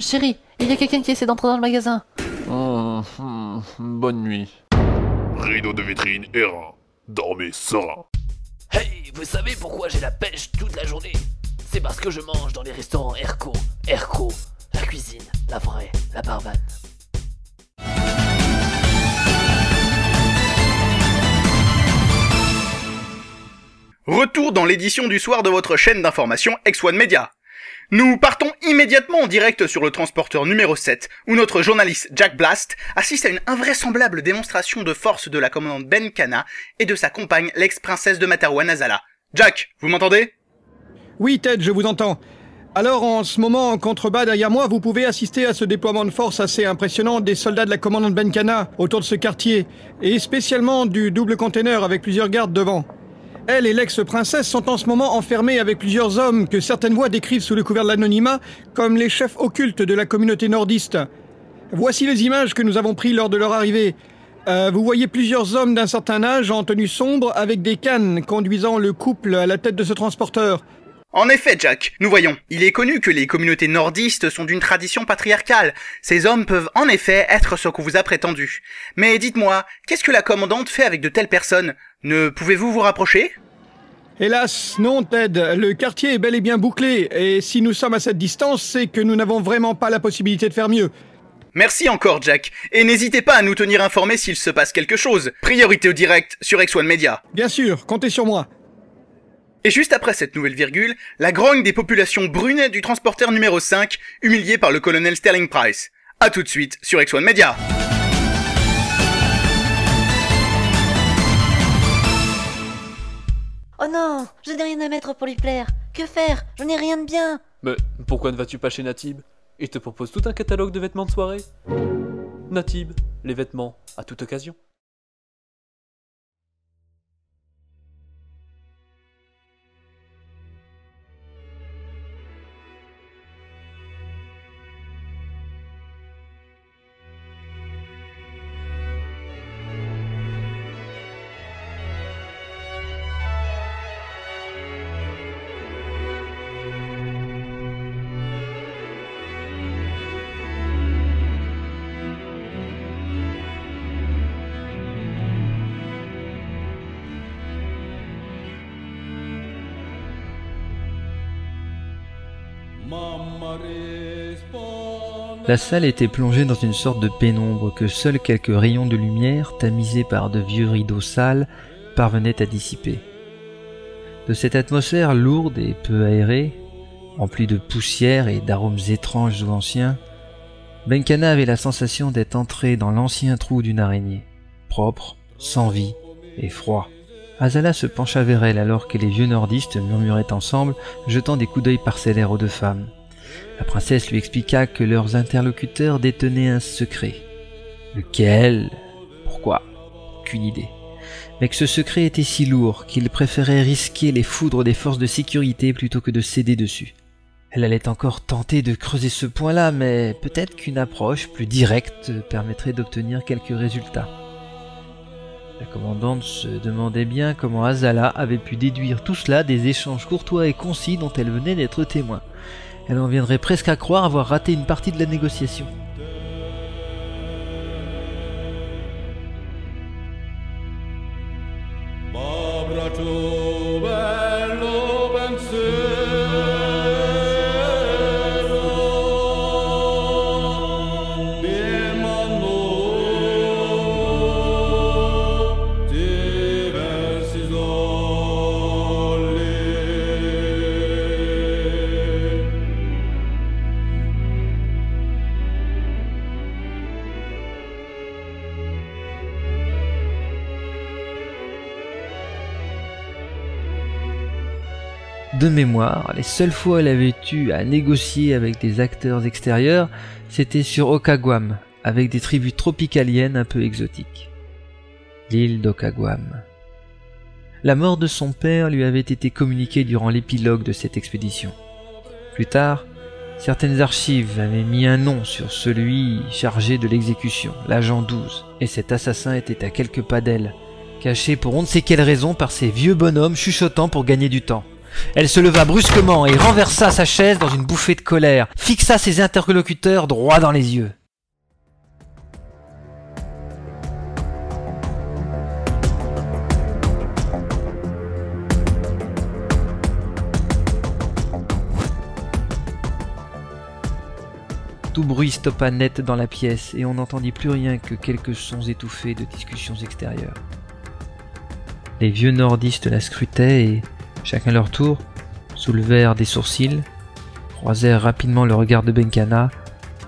Chérie, il y a quelqu'un qui essaie d'entrer dans le magasin. Hum, hum, bonne nuit. Rideau de vitrine errant. Dormez serein. Hey, vous savez pourquoi j'ai la pêche toute la journée? C'est parce que je mange dans les restaurants Erco. Erco, la cuisine, la vraie, la barbane. Retour dans l'édition du soir de votre chaîne d'information X1 Media. Nous partons immédiatement en direct sur le transporteur numéro 7, où notre journaliste Jack Blast assiste à une invraisemblable démonstration de force de la commandante Ben Kana et de sa compagne, l'ex-princesse de Materwan Azala. Jack, vous m'entendez? Oui, Ted, je vous entends. Alors, en ce moment, en contrebas derrière moi, vous pouvez assister à ce déploiement de force assez impressionnant des soldats de la commandante Benkana autour de ce quartier, et spécialement du double container avec plusieurs gardes devant. Elle et l'ex-princesse sont en ce moment enfermés avec plusieurs hommes que certaines voix décrivent sous le couvert de l'anonymat comme les chefs occultes de la communauté nordiste. Voici les images que nous avons prises lors de leur arrivée. Euh, vous voyez plusieurs hommes d'un certain âge en tenue sombre avec des cannes conduisant le couple à la tête de ce transporteur. En effet, Jack, nous voyons, il est connu que les communautés nordistes sont d'une tradition patriarcale. Ces hommes peuvent en effet être ce qu'on vous a prétendu. Mais dites-moi, qu'est-ce que la commandante fait avec de telles personnes? Ne pouvez-vous vous rapprocher? Hélas, non, Ted. Le quartier est bel et bien bouclé, et si nous sommes à cette distance, c'est que nous n'avons vraiment pas la possibilité de faire mieux. Merci encore, Jack. Et n'hésitez pas à nous tenir informés s'il se passe quelque chose. Priorité au direct sur X1 Media. Bien sûr, comptez sur moi. Et juste après cette nouvelle virgule, la grogne des populations brunes du transporteur numéro 5, humilié par le colonel Sterling Price. A tout de suite sur X1 Media. Oh non, je n'ai rien à mettre pour lui plaire. Que faire? Je n'ai rien de bien. Mais pourquoi ne vas-tu pas chez Natib? Il te propose tout un catalogue de vêtements de soirée. Natib, les vêtements à toute occasion. La salle était plongée dans une sorte de pénombre que seuls quelques rayons de lumière, tamisés par de vieux rideaux sales, parvenaient à dissiper. De cette atmosphère lourde et peu aérée, remplie de poussière et d'arômes étranges ou anciens, Benkana avait la sensation d'être entré dans l'ancien trou d'une araignée, propre, sans vie et froid. Azala se pencha vers elle alors que les vieux nordistes murmuraient ensemble, jetant des coups d'œil parcellaires aux deux femmes. La princesse lui expliqua que leurs interlocuteurs détenaient un secret. Lequel? Pourquoi? Aucune idée. Mais que ce secret était si lourd qu'il préférait risquer les foudres des forces de sécurité plutôt que de céder dessus. Elle allait encore tenter de creuser ce point-là, mais peut-être qu'une approche plus directe permettrait d'obtenir quelques résultats. La commandante se demandait bien comment Azala avait pu déduire tout cela des échanges courtois et concis dont elle venait d'être témoin. Elle en viendrait presque à croire avoir raté une partie de la négociation. Mémoire, les seules fois où elle avait eu à négocier avec des acteurs extérieurs, c'était sur Okaguam, avec des tribus tropicaliennes un peu exotiques. L'île d'Okaguam. La mort de son père lui avait été communiquée durant l'épilogue de cette expédition. Plus tard, certaines archives avaient mis un nom sur celui chargé de l'exécution, l'agent 12, et cet assassin était à quelques pas d'elle, caché pour on ne sait quelle raison par ces vieux bonhommes chuchotant pour gagner du temps. Elle se leva brusquement et renversa sa chaise dans une bouffée de colère, fixa ses interlocuteurs droit dans les yeux. Tout bruit stoppa net dans la pièce et on n'entendit plus rien que quelques sons étouffés de discussions extérieures. Les vieux nordistes la scrutaient et, chacun leur tour, soulevèrent des sourcils, croisèrent rapidement le regard de Benkana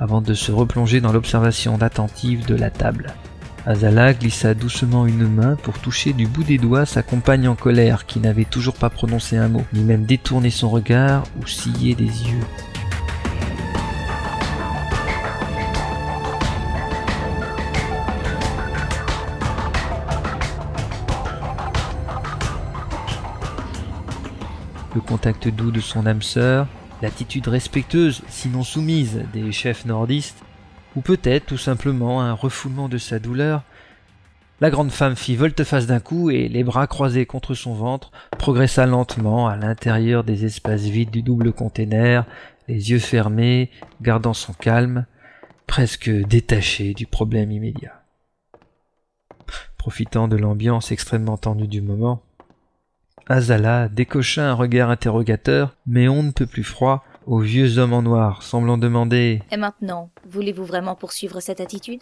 avant de se replonger dans l'observation attentive de la table. Azala glissa doucement une main pour toucher du bout des doigts sa compagne en colère qui n'avait toujours pas prononcé un mot, ni même détourné son regard ou scié des yeux. Le contact doux de son âme sœur, l'attitude respectueuse, sinon soumise, des chefs nordistes, ou peut-être tout simplement un refoulement de sa douleur, la grande femme fit volte-face d'un coup et, les bras croisés contre son ventre, progressa lentement à l'intérieur des espaces vides du double container, les yeux fermés, gardant son calme, presque détaché du problème immédiat. Profitant de l'ambiance extrêmement tendue du moment, Azala décocha un regard interrogateur, mais on ne peut plus froid, au vieux homme en noir, semblant demander Et maintenant, voulez-vous vraiment poursuivre cette attitude?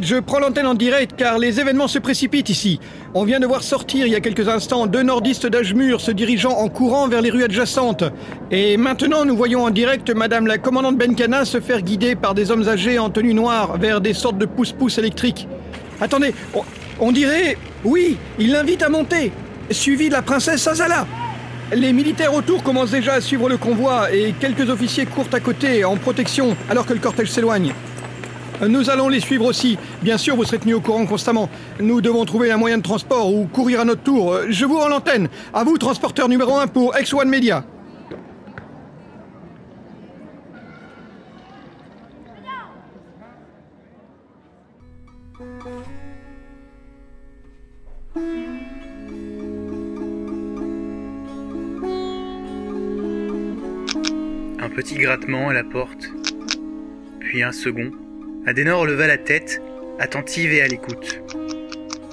Je prends l'antenne en direct car les événements se précipitent ici. On vient de voir sortir il y a quelques instants deux nordistes mûr se dirigeant en courant vers les rues adjacentes. Et maintenant, nous voyons en direct Madame la commandante Benkana se faire guider par des hommes âgés en tenue noire vers des sortes de pousse-pousse électriques. Attendez, on, on dirait... Oui, il l'invite à monter, suivi de la princesse Azala. Les militaires autour commencent déjà à suivre le convoi et quelques officiers courent à côté en protection alors que le cortège s'éloigne. Nous allons les suivre aussi. Bien sûr, vous serez tenus au courant constamment. Nous devons trouver un moyen de transport ou courir à notre tour. Je vous rends l'antenne. À vous, transporteur numéro 1 pour X1 Media. Un petit grattement à la porte, puis un second. Adenor leva la tête, attentive et à l'écoute.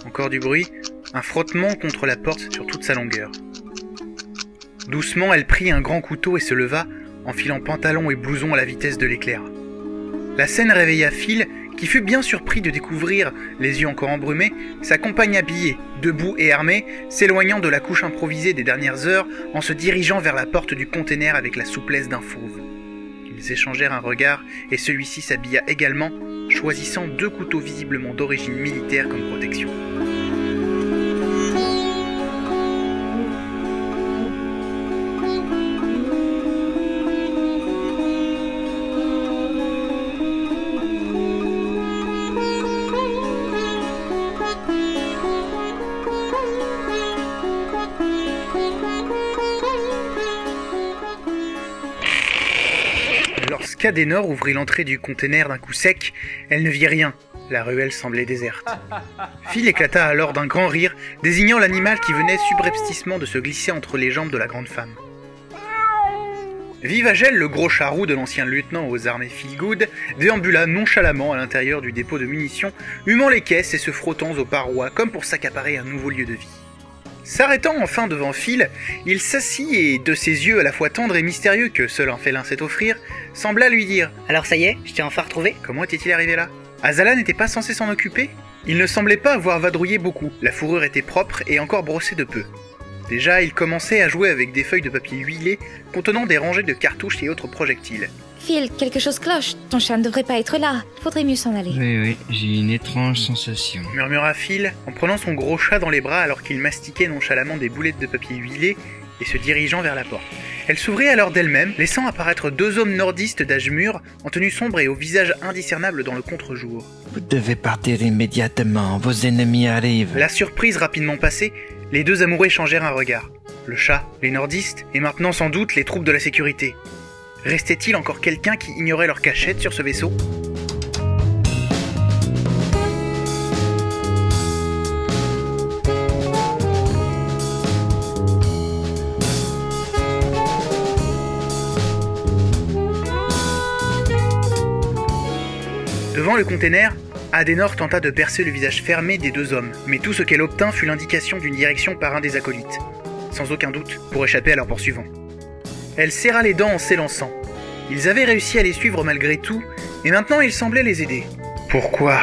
Encore du bruit, un frottement contre la porte sur toute sa longueur. Doucement, elle prit un grand couteau et se leva, enfilant pantalon et blouson à la vitesse de l'éclair. La scène réveilla Phil, qui fut bien surpris de découvrir, les yeux encore embrumés, sa compagne habillée, debout et armée, s'éloignant de la couche improvisée des dernières heures en se dirigeant vers la porte du container avec la souplesse d'un fauve. Ils échangèrent un regard et celui-ci s'habilla également, choisissant deux couteaux visiblement d'origine militaire comme protection. Lorsqu'Adenor ouvrit l'entrée du container d'un coup sec, elle ne vit rien. La ruelle semblait déserte. Phil éclata alors d'un grand rire, désignant l'animal qui venait subrepticement de se glisser entre les jambes de la grande femme. Vivagel, le gros charroux de l'ancien lieutenant aux armées Philgood, déambula nonchalamment à l'intérieur du dépôt de munitions, humant les caisses et se frottant aux parois comme pour s'accaparer un nouveau lieu de vie. S'arrêtant enfin devant Phil, il s'assit et, de ses yeux à la fois tendres et mystérieux que seul un félin sait offrir, sembla lui dire Alors ça y est, je t'ai enfin retrouvé? Comment était-il arrivé là? Azala n'était pas censé s'en occuper? Il ne semblait pas avoir vadrouillé beaucoup, la fourrure était propre et encore brossée de peu. Déjà, il commençait à jouer avec des feuilles de papier huilé contenant des rangées de cartouches et autres projectiles. Phil, quelque chose cloche. Ton chat ne devrait pas être là. Faudrait mieux s'en aller. Oui, oui, j'ai une étrange sensation. Murmura Phil en prenant son gros chat dans les bras alors qu'il mastiquait nonchalamment des boulettes de papier huilé et se dirigeant vers la porte. Elle s'ouvrit alors d'elle-même, laissant apparaître deux hommes nordistes d'âge mûr, en tenue sombre et au visage indiscernable dans le contre-jour. Vous devez partir immédiatement, vos ennemis arrivent. La surprise rapidement passée, les deux amoureux échangèrent un regard. Le chat, les nordistes, et maintenant sans doute les troupes de la sécurité. Restait-il encore quelqu'un qui ignorait leur cachette sur ce vaisseau? Devant le container, Adenor tenta de percer le visage fermé des deux hommes, mais tout ce qu'elle obtint fut l'indication d'une direction par un des acolytes, sans aucun doute, pour échapper à leurs poursuivants. Elle serra les dents en s'élançant. Ils avaient réussi à les suivre malgré tout, et maintenant ils semblaient les aider. Pourquoi?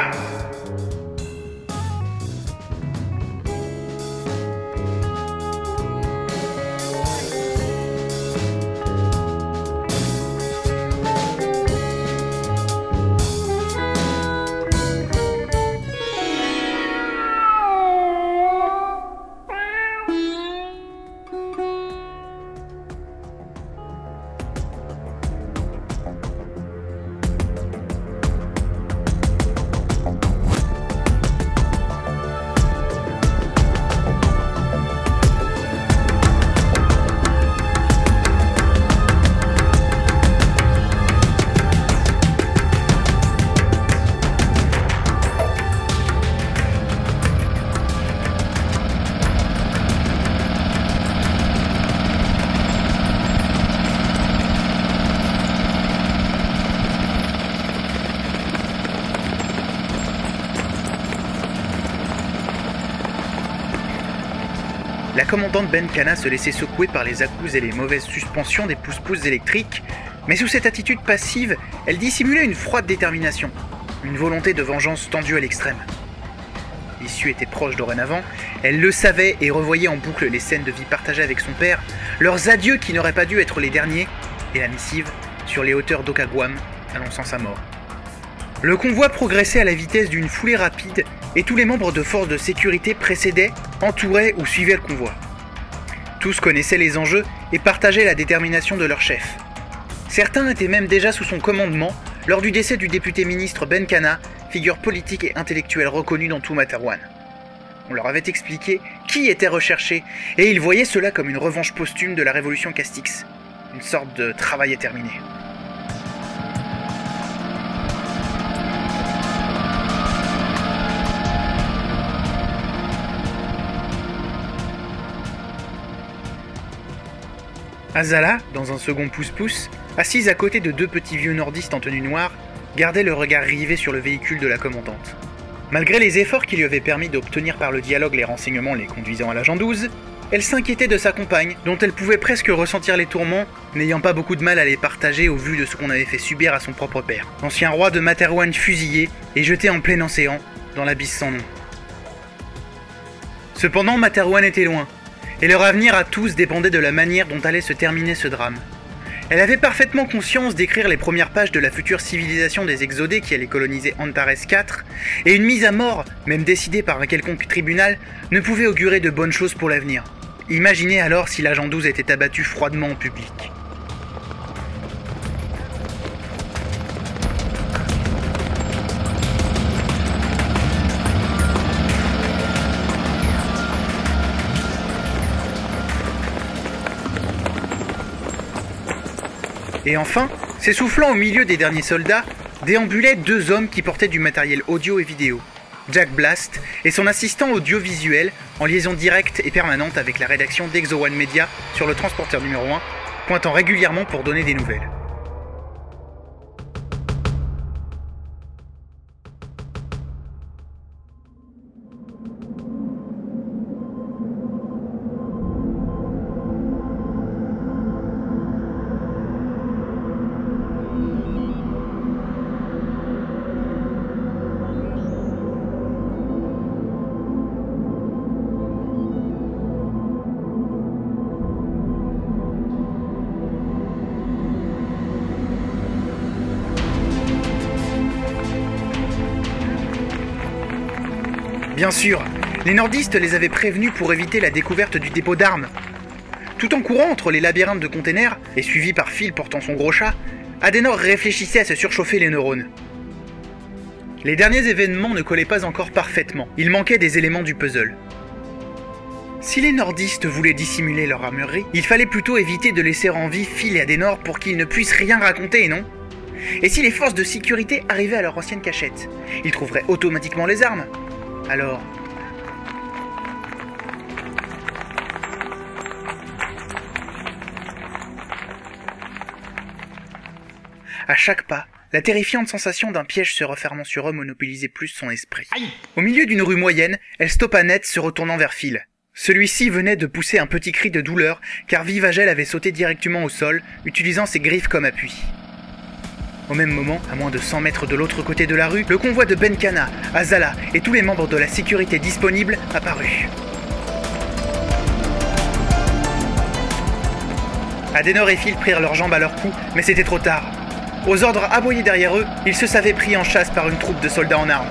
La commandante Benkana se laissait secouer par les à et les mauvaises suspensions des pousse-pousses électriques, mais sous cette attitude passive, elle dissimulait une froide détermination, une volonté de vengeance tendue à l'extrême. L'issue était proche dorénavant, elle le savait et revoyait en boucle les scènes de vie partagées avec son père, leurs adieux qui n'auraient pas dû être les derniers, et la missive sur les hauteurs d'Okaguam annonçant sa mort. Le convoi progressait à la vitesse d'une foulée rapide et tous les membres de forces de sécurité précédaient, entouraient ou suivaient le convoi. Tous connaissaient les enjeux et partageaient la détermination de leur chef. Certains étaient même déjà sous son commandement lors du décès du député ministre Ben Kana, figure politique et intellectuelle reconnue dans tout Matawan. On leur avait expliqué qui était recherché et ils voyaient cela comme une revanche posthume de la révolution Castix, une sorte de travail à terminer. Azala, dans un second pouce-pouce, assise à côté de deux petits vieux nordistes en tenue noire, gardait le regard rivé sur le véhicule de la commandante. Malgré les efforts qui lui avaient permis d'obtenir par le dialogue les renseignements les conduisant à l'agent 12, elle s'inquiétait de sa compagne, dont elle pouvait presque ressentir les tourments, n'ayant pas beaucoup de mal à les partager au vu de ce qu'on avait fait subir à son propre père, l'ancien roi de Materwan fusillé et jeté en plein océan, dans l'abysse sans nom. Cependant, Materwan était loin, et leur avenir à tous dépendait de la manière dont allait se terminer ce drame. Elle avait parfaitement conscience d'écrire les premières pages de la future civilisation des exodés qui allait coloniser Antares IV, et une mise à mort, même décidée par un quelconque tribunal, ne pouvait augurer de bonnes choses pour l'avenir. Imaginez alors si l'agent 12 était abattu froidement en public. Et enfin, s'essoufflant au milieu des derniers soldats, déambulaient deux hommes qui portaient du matériel audio et vidéo. Jack Blast et son assistant audiovisuel en liaison directe et permanente avec la rédaction d'Exo One Media sur le transporteur numéro 1, pointant régulièrement pour donner des nouvelles. Bien sûr, les nordistes les avaient prévenus pour éviter la découverte du dépôt d'armes. Tout en courant entre les labyrinthes de containers, et suivi par Phil portant son gros chat, Adenor réfléchissait à se surchauffer les neurones. Les derniers événements ne collaient pas encore parfaitement, il manquait des éléments du puzzle. Si les nordistes voulaient dissimuler leur armurerie, il fallait plutôt éviter de laisser en vie Phil et Adenor pour qu'ils ne puissent rien raconter, non? Et si les forces de sécurité arrivaient à leur ancienne cachette Ils trouveraient automatiquement les armes. Alors, À chaque pas, la terrifiante sensation d'un piège se refermant sur eux monopolisait plus son esprit. Au milieu d'une rue moyenne, elle stoppa net se retournant vers Phil. Celui-ci venait de pousser un petit cri de douleur car Vivagel avait sauté directement au sol, utilisant ses griffes comme appui. Au même moment, à moins de 100 mètres de l'autre côté de la rue, le convoi de Benkana, Azala et tous les membres de la sécurité disponibles apparut. Adenor et Phil prirent leurs jambes à leur cou, mais c'était trop tard. Aux ordres aboyés derrière eux, ils se savaient pris en chasse par une troupe de soldats en armes.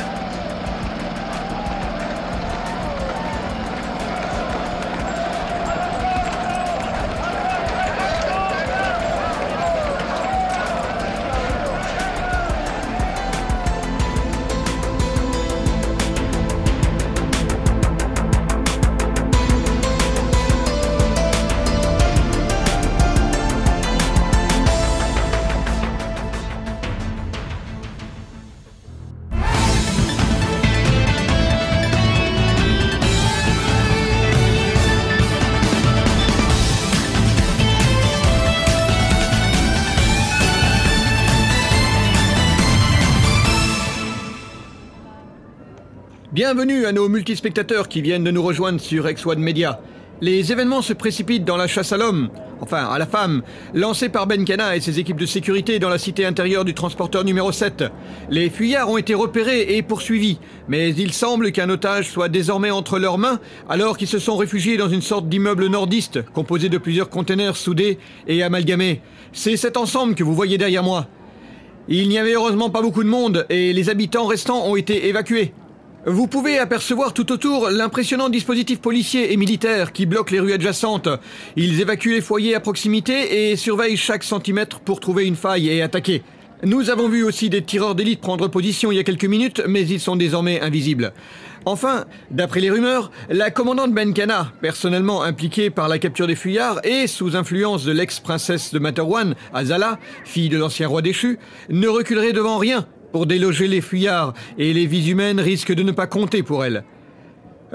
Bienvenue à nos multispectateurs qui viennent de nous rejoindre sur X1 Media. Les événements se précipitent dans la chasse à l'homme, enfin à la femme, lancée par Ben Kana et ses équipes de sécurité dans la cité intérieure du transporteur numéro 7. Les fuyards ont été repérés et poursuivis, mais il semble qu'un otage soit désormais entre leurs mains alors qu'ils se sont réfugiés dans une sorte d'immeuble nordiste composé de plusieurs containers soudés et amalgamés. C'est cet ensemble que vous voyez derrière moi. Il n'y avait heureusement pas beaucoup de monde et les habitants restants ont été évacués. Vous pouvez apercevoir tout autour l'impressionnant dispositif policier et militaire qui bloque les rues adjacentes. Ils évacuent les foyers à proximité et surveillent chaque centimètre pour trouver une faille et attaquer. Nous avons vu aussi des tireurs d'élite prendre position il y a quelques minutes, mais ils sont désormais invisibles. Enfin, d'après les rumeurs, la commandante Benkana, personnellement impliquée par la capture des fuyards et sous influence de l'ex-princesse de Materwan, Azala, fille de l'ancien roi déchu, ne reculerait devant rien pour déloger les fuyards, et les vies humaines risquent de ne pas compter pour elle.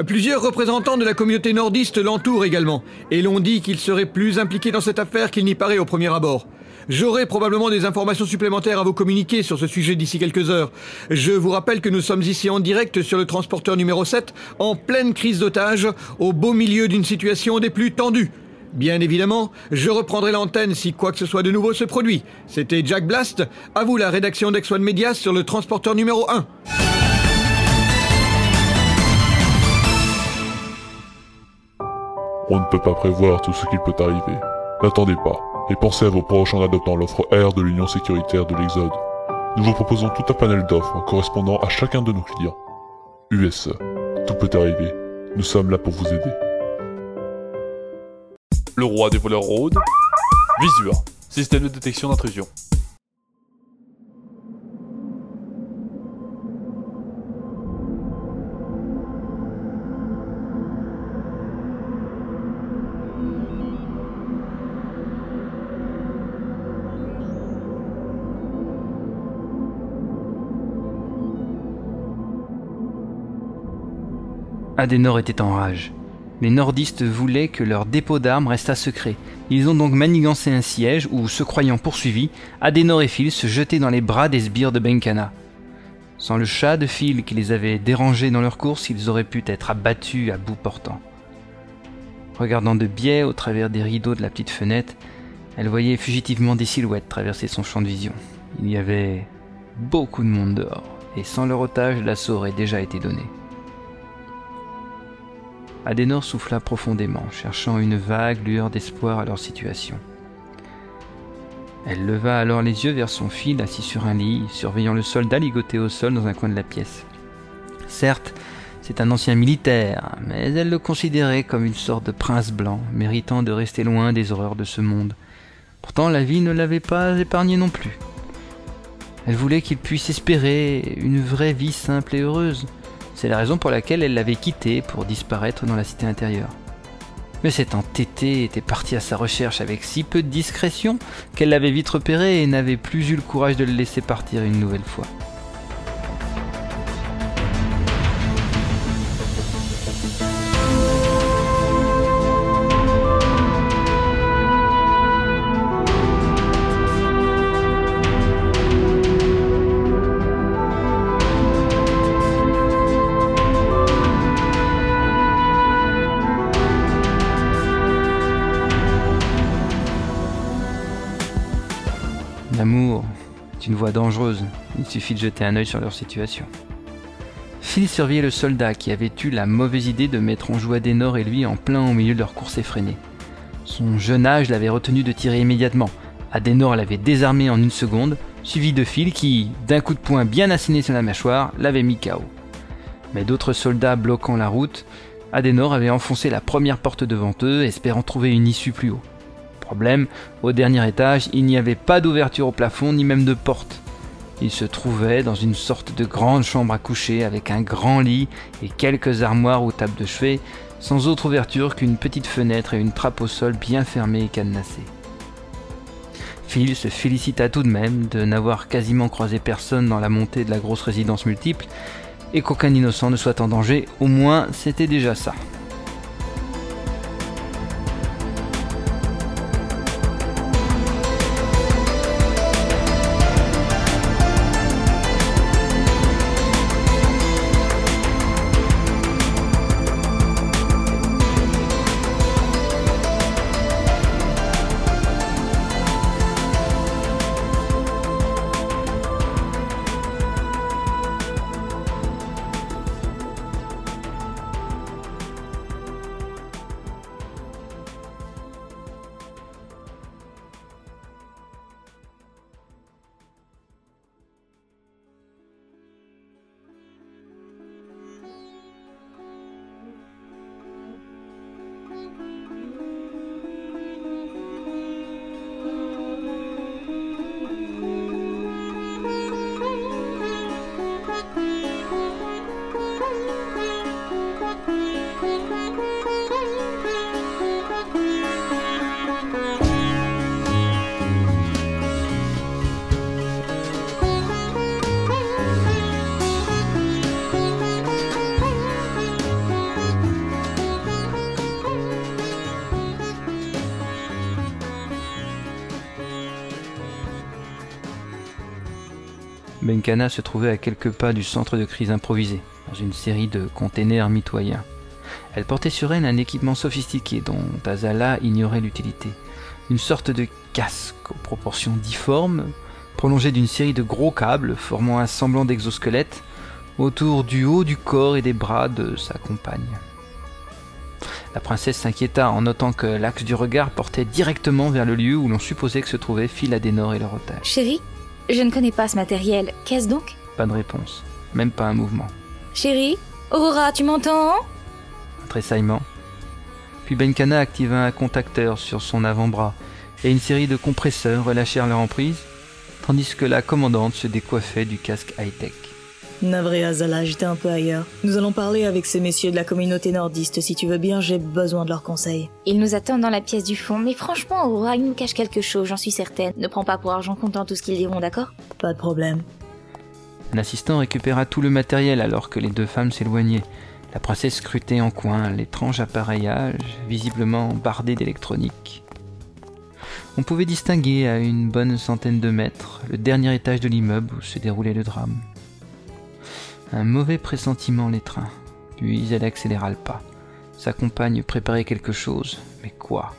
Plusieurs représentants de la communauté nordiste l'entourent également, et l'ont dit qu'il serait plus impliqué dans cette affaire qu'il n'y paraît au premier abord. J'aurai probablement des informations supplémentaires à vous communiquer sur ce sujet d'ici quelques heures. Je vous rappelle que nous sommes ici en direct sur le transporteur numéro 7, en pleine crise d'otages, au beau milieu d'une situation des plus tendues. Bien évidemment, je reprendrai l'antenne si quoi que ce soit de nouveau se produit. C'était Jack Blast, à vous la rédaction d'X1 Media sur le transporteur numéro 1. On ne peut pas prévoir tout ce qu'il peut arriver. N'attendez pas, et pensez à vos proches en adoptant l'offre R de l'Union sécuritaire de l'Exode. Nous vous proposons tout un panel d'offres correspondant à chacun de nos clients. USE, tout peut arriver. Nous sommes là pour vous aider. Le roi des voleurs rôde. Visure, système de détection d'intrusion. Adenor était en rage. Les nordistes voulaient que leur dépôt d'armes restât secret. Ils ont donc manigancé un siège où, se croyant poursuivis, Adenor et Phil se jetaient dans les bras des sbires de Benkana. Sans le chat de Phil qui les avait dérangés dans leur course, ils auraient pu être abattus à bout portant. Regardant de biais au travers des rideaux de la petite fenêtre, elle voyait fugitivement des silhouettes traverser son champ de vision. Il y avait beaucoup de monde dehors, et sans leur otage, l'assaut aurait déjà été donné. Adenor souffla profondément, cherchant une vague lueur d'espoir à leur situation. Elle leva alors les yeux vers son fil assis sur un lit, surveillant le soldat ligoté au sol dans un coin de la pièce. Certes, C'est un ancien militaire, mais elle le considérait comme une sorte de prince blanc, méritant de rester loin des horreurs de ce monde. Pourtant, la vie ne l'avait pas épargné non plus. Elle voulait qu'il puisse espérer une vraie vie simple et heureuse. C'est la raison pour laquelle elle l'avait quitté pour disparaître dans la cité intérieure. Mais cet entêté était parti à sa recherche avec si peu de discrétion qu'elle l'avait vite repéré et n'avait plus eu le courage de le laisser partir une nouvelle fois. Est une voie dangereuse, il suffit de jeter un œil sur leur situation. Phil surveillait le soldat qui avait eu la mauvaise idée de mettre en joue Adenor et lui en plein au milieu de leur course effrénée. Son jeune âge l'avait retenu de tirer immédiatement. Adenor l'avait désarmé en une seconde, suivi de Phil qui, d'un coup de poing bien asséné sur la mâchoire, l'avait mis KO. Mais d'autres soldats bloquant la route, Adenor avait enfoncé la première porte devant eux, espérant trouver une issue plus haut. Au dernier étage, il n'y avait pas d'ouverture au plafond ni même de porte. Il se trouvait dans une sorte de grande chambre à coucher avec un grand lit et quelques armoires ou tables de chevet, sans autre ouverture qu'une petite fenêtre et une trappe au sol bien fermée et cadenassée. Phil se félicita tout de même de n'avoir quasiment croisé personne dans la montée de la grosse résidence multiple et qu'aucun innocent ne soit en danger, au moins c'était déjà ça. Se trouvait à quelques pas du centre de crise improvisé, dans une série de containers mitoyens. Elle portait sur elle un équipement sophistiqué dont Azala ignorait l'utilité. Une sorte de casque aux proportions difformes, prolongé d'une série de gros câbles formant un semblant d'exosquelette autour du haut du corps et des bras de sa compagne. La princesse s'inquiéta en notant que l'axe du regard portait directement vers le lieu où l'on supposait que se trouvaient Philadenor et leur otage. Chérie, je ne connais pas ce matériel. Qu'est-ce donc? Pas de réponse, même pas un mouvement. Chérie Aurora, tu m'entends? Un tressaillement. Puis Benkana activa un contacteur sur son avant-bras et une série de compresseurs relâchèrent leur emprise, tandis que la commandante se décoiffait du casque high-tech. Navré Azala, j'étais un peu ailleurs. Nous allons parler avec ces messieurs de la communauté nordiste. Si tu veux bien, j'ai besoin de leurs conseils. Ils nous attendent dans la pièce du fond, mais franchement, Aurora, ils nous cachent quelque chose, j'en suis certaine. Ne prends pas pour argent comptant tout ce qu'ils diront, d'accord? Pas de problème. Un assistant récupéra tout le matériel alors que les deux femmes s'éloignaient. La princesse scrutait en coin l'étrange appareillage, visiblement bardé d'électronique. On pouvait distinguer à une bonne centaine de mètres le dernier étage de l'immeuble où se déroulait le drame. Un mauvais pressentiment l'étreint, puis elle accéléra le pas. Sa compagne préparait quelque chose, mais quoi?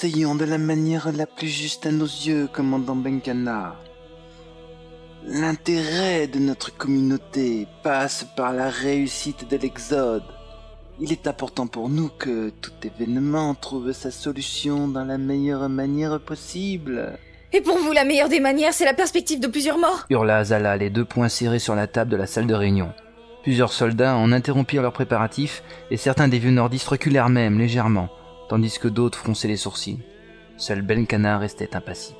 Conseillons de la manière la plus juste à nos yeux, commandant Benkana. L'intérêt de notre communauté passe par la réussite de l'Exode. Il est important pour nous que tout événement trouve sa solution dans la meilleure manière possible. Et pour vous, la meilleure des manières, c'est la perspective de plusieurs morts hurla Azala, les deux poings serrés sur la table de la salle de réunion. Plusieurs soldats en interrompirent leurs préparatifs, et certains des vieux nordistes reculèrent même légèrement, tandis que d'autres fronçaient les sourcils. Seul Benkana restait impassible.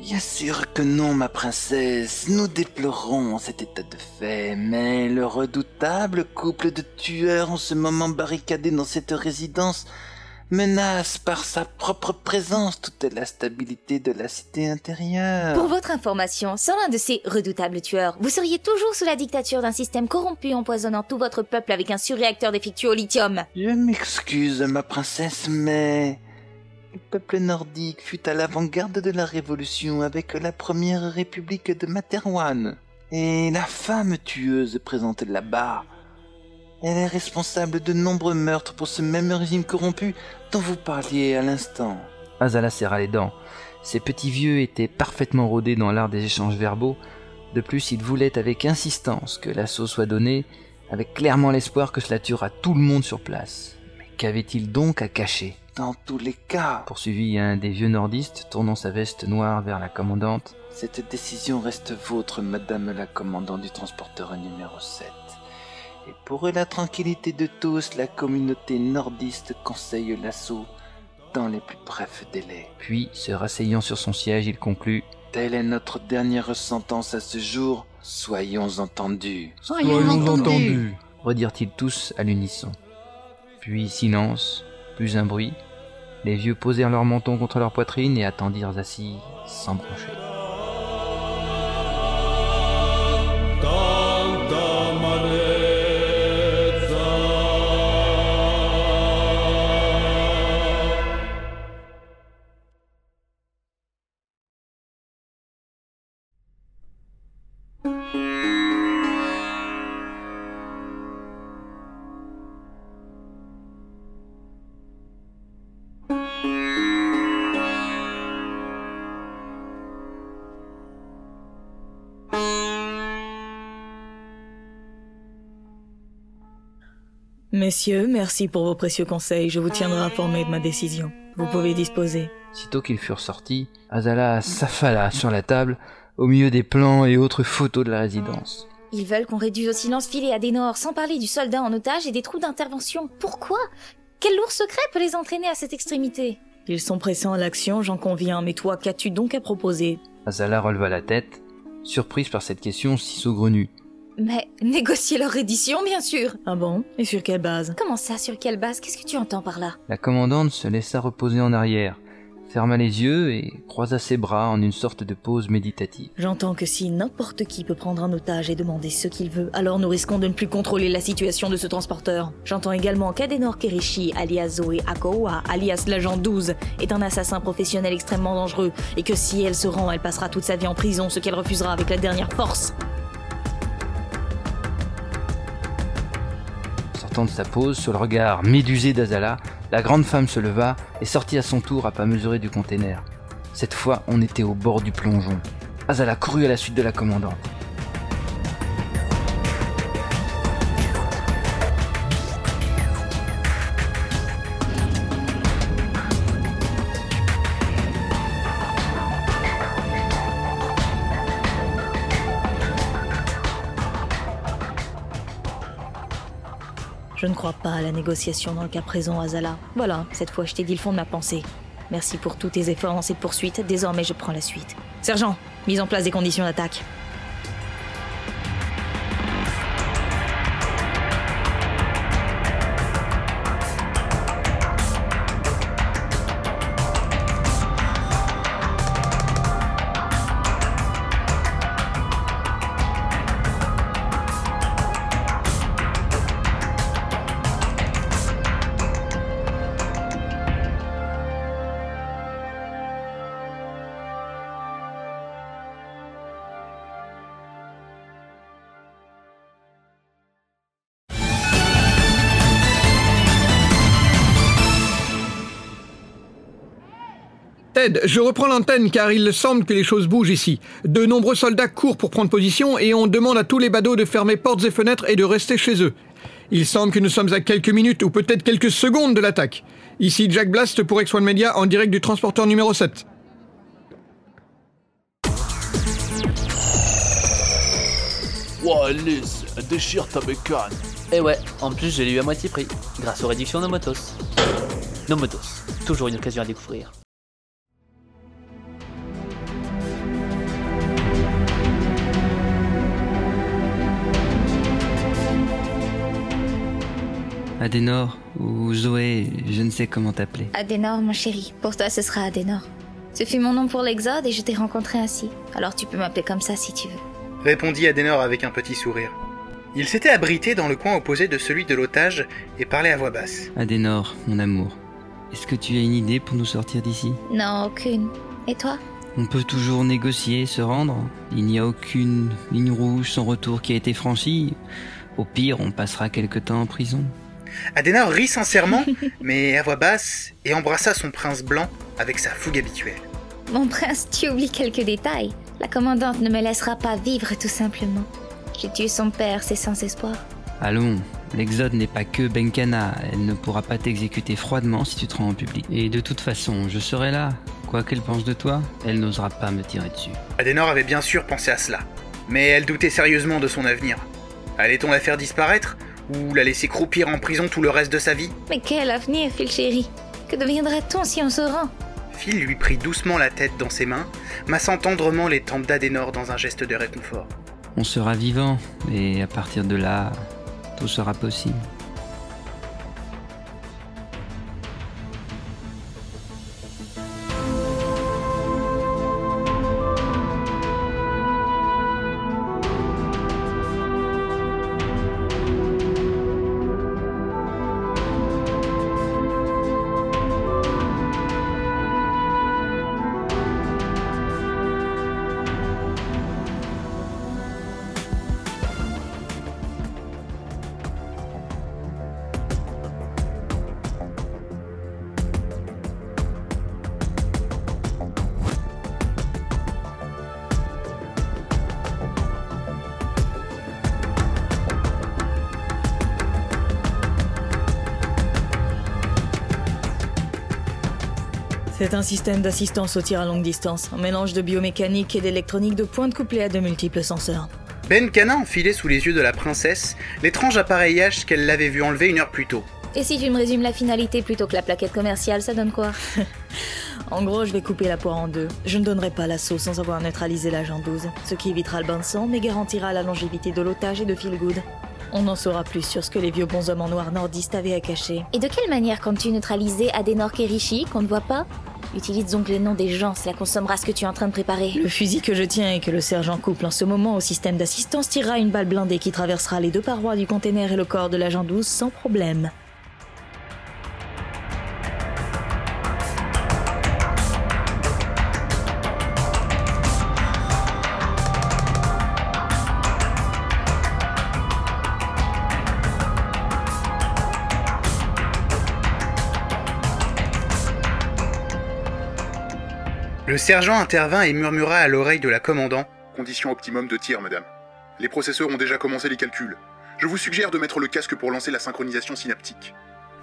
Bien sûr que non, ma princesse. Nous déplorons cet état de fait, mais le redoutable couple de tueurs en ce moment barricadé dans cette résidence menace par sa propre présence toute la stabilité de la cité intérieure. Pour votre information, sans l'un de ces redoutables tueurs, vous seriez toujours sous la dictature d'un système corrompu empoisonnant tout votre peuple avec un surréacteur défectueux au lithium. Je m'excuse, ma princesse, mais le peuple nordique fut à l'avant-garde de la révolution avec la première république de Materwan. Et la femme tueuse présente là-bas, elle est responsable de nombreux meurtres pour ce même régime corrompu dont vous parliez à l'instant. Azala serra les dents. Ces petits vieux étaient parfaitement rodés dans l'art des échanges verbaux. De plus, ils voulaient avec insistance que l'assaut soit donné, avec clairement l'espoir que cela tuera tout le monde sur place. Mais qu'avait-il donc à cacher? Dans tous les cas, poursuivit un des vieux nordistes, tournant sa veste noire vers la commandante, cette décision reste vôtre, madame la commandante du transporteur numéro 7. Et pour la tranquillité de tous, la communauté nordiste conseille l'assaut dans les plus brefs délais. Puis, se rasseyant sur son siège, il conclut Telle est notre dernière sentence à ce jour. Soyons entendus. Soyons entendus. redirent-ils tous à l'unisson. Puis silence, plus un bruit. Les vieux posèrent leur menton contre leur poitrine et attendirent assis, sans broncher. Messieurs, merci pour vos précieux conseils. Je vous tiendrai informé de ma décision. Vous pouvez disposer. Sitôt qu'ils furent sortis, Azala s'affala sur la table, au milieu des plans et autres photos de la résidence. Ils veulent qu'on réduise au silence filé à Dénor, sans parler du soldat en otage et des trous d'intervention. Pourquoi? Quel lourd secret peut les entraîner à cette extrémité? Ils sont pressants à l'action, j'en conviens, mais toi, qu'as-tu donc à proposer? Azala releva la tête, surprise par cette question si saugrenue. Mais négocier leur reddition, bien sûr Ah bon? Et sur quelle base? Comment ça, sur quelle base? Qu'est-ce que tu entends par là? La commandante se laissa reposer en arrière, ferma les yeux et croisa ses bras en une sorte de pause méditative. J'entends que si n'importe qui peut prendre un otage et demander ce qu'il veut, alors nous risquons de ne plus contrôler la situation de ce transporteur. J'entends également qu'Adenor Kerishi, alias Zoé Akoa, alias l'agent 12, est un assassin professionnel extrêmement dangereux, et que si elle se rend, elle passera toute sa vie en prison, ce qu'elle refusera avec la dernière force. Sortant de sa pause, sur le regard médusé d'Azala, la grande femme se leva et sortit à son tour à pas mesurer du container. Cette fois, on était au bord du plongeon. Azala courut à la suite de la commandante. Je ne crois pas à la négociation dans le cas présent, Azala. Voilà, cette fois je t'ai dit le fond de ma pensée. Merci pour tous tes efforts en cette poursuite, désormais je prends la suite. Sergent, mise en place des conditions d'attaque. Ted, je reprends l'antenne car il semble que les choses bougent ici. De nombreux soldats courent pour prendre position et on demande à tous les badauds de fermer portes et fenêtres et de rester chez eux. Il semble que nous sommes à quelques minutes ou peut-être quelques secondes de l'attaque. Ici Jack Blast pour X1 Media en direct du transporteur numéro 7. Ouah, Liz, déchire ta bécane. Et ouais, en plus je l'ai eu à moitié prix, grâce aux réductions Nomotos. Nomotos, toujours une occasion à découvrir. Adenor ou Zoé, je ne sais comment t'appeler. Adenor, mon chéri. Pour toi, ce sera Adenor. Ce fut mon nom pour l'Exode et je t'ai rencontré ainsi. Alors tu peux m'appeler comme ça si tu veux. Répondit Adenor avec un petit sourire. Il s'était abrité dans le coin opposé de celui de l'otage et parlait à voix basse. Adenor, mon amour, est-ce que tu as une idée pour nous sortir d'ici? Non, aucune. Et toi? On peut toujours négocier, se rendre. Il n'y a aucune ligne rouge sans retour qui a été franchie. Au pire, on passera quelque temps en prison. Adenor rit sincèrement, mais à voix basse, et embrassa son prince blanc avec sa fougue habituelle. Mon prince, tu oublies quelques détails. La commandante ne me laissera pas vivre tout simplement. J'ai tué son père, c'est sans espoir. Allons, l'exode n'est pas que Benkana. Elle ne pourra pas t'exécuter froidement si tu te rends en public. Et de toute façon, je serai là. Quoi qu'elle pense de toi, elle n'osera pas me tirer dessus. Adenor avait bien sûr pensé à cela, mais elle doutait sérieusement de son avenir. Allait-on la faire disparaître? Ou la laisser croupir en prison tout le reste de sa vie? Mais quel avenir, Phil chéri Que deviendra-t-on si on se rend? Phil lui prit doucement la tête dans ses mains, massant tendrement les tempes d'Adenor dans un geste de réconfort. On sera vivant, et à partir de là, tout sera possible. Un système d'assistance au tir à longue distance, un mélange de biomécanique et d'électronique de pointe couplée à de multiples senseurs. Ben Cana enfilait sous les yeux de la princesse l'étrange appareillage qu'elle l'avait vu enlever une heure plus tôt. Et si tu me résumes la finalité plutôt que la plaquette commerciale, ça donne quoi? En gros, je vais couper la poire en deux. Je ne donnerai pas l'assaut sans avoir neutralisé l'agent 12, ce qui évitera le bain de sang mais garantira la longévité de l'otage et de Feel Good. On en saura plus sur ce que les vieux bonshommes en noir nordistes avaient à cacher. Et de quelle manière comptes-tu neutraliser Adenor Kerishi, qu'on ne voit pas? Utilise donc les noms des gens, cela consommera ce que tu es en train de préparer. Le fusil que je tiens et que le sergent couple en ce moment au système d'assistance tirera une balle blindée qui traversera les deux parois du container et le corps de l'agent 12 sans problème. Le sergent intervint et murmura à l'oreille de la commandant. Condition optimum de tir, madame. Les processeurs ont déjà commencé les calculs. Je vous suggère de mettre le casque pour lancer la synchronisation synaptique.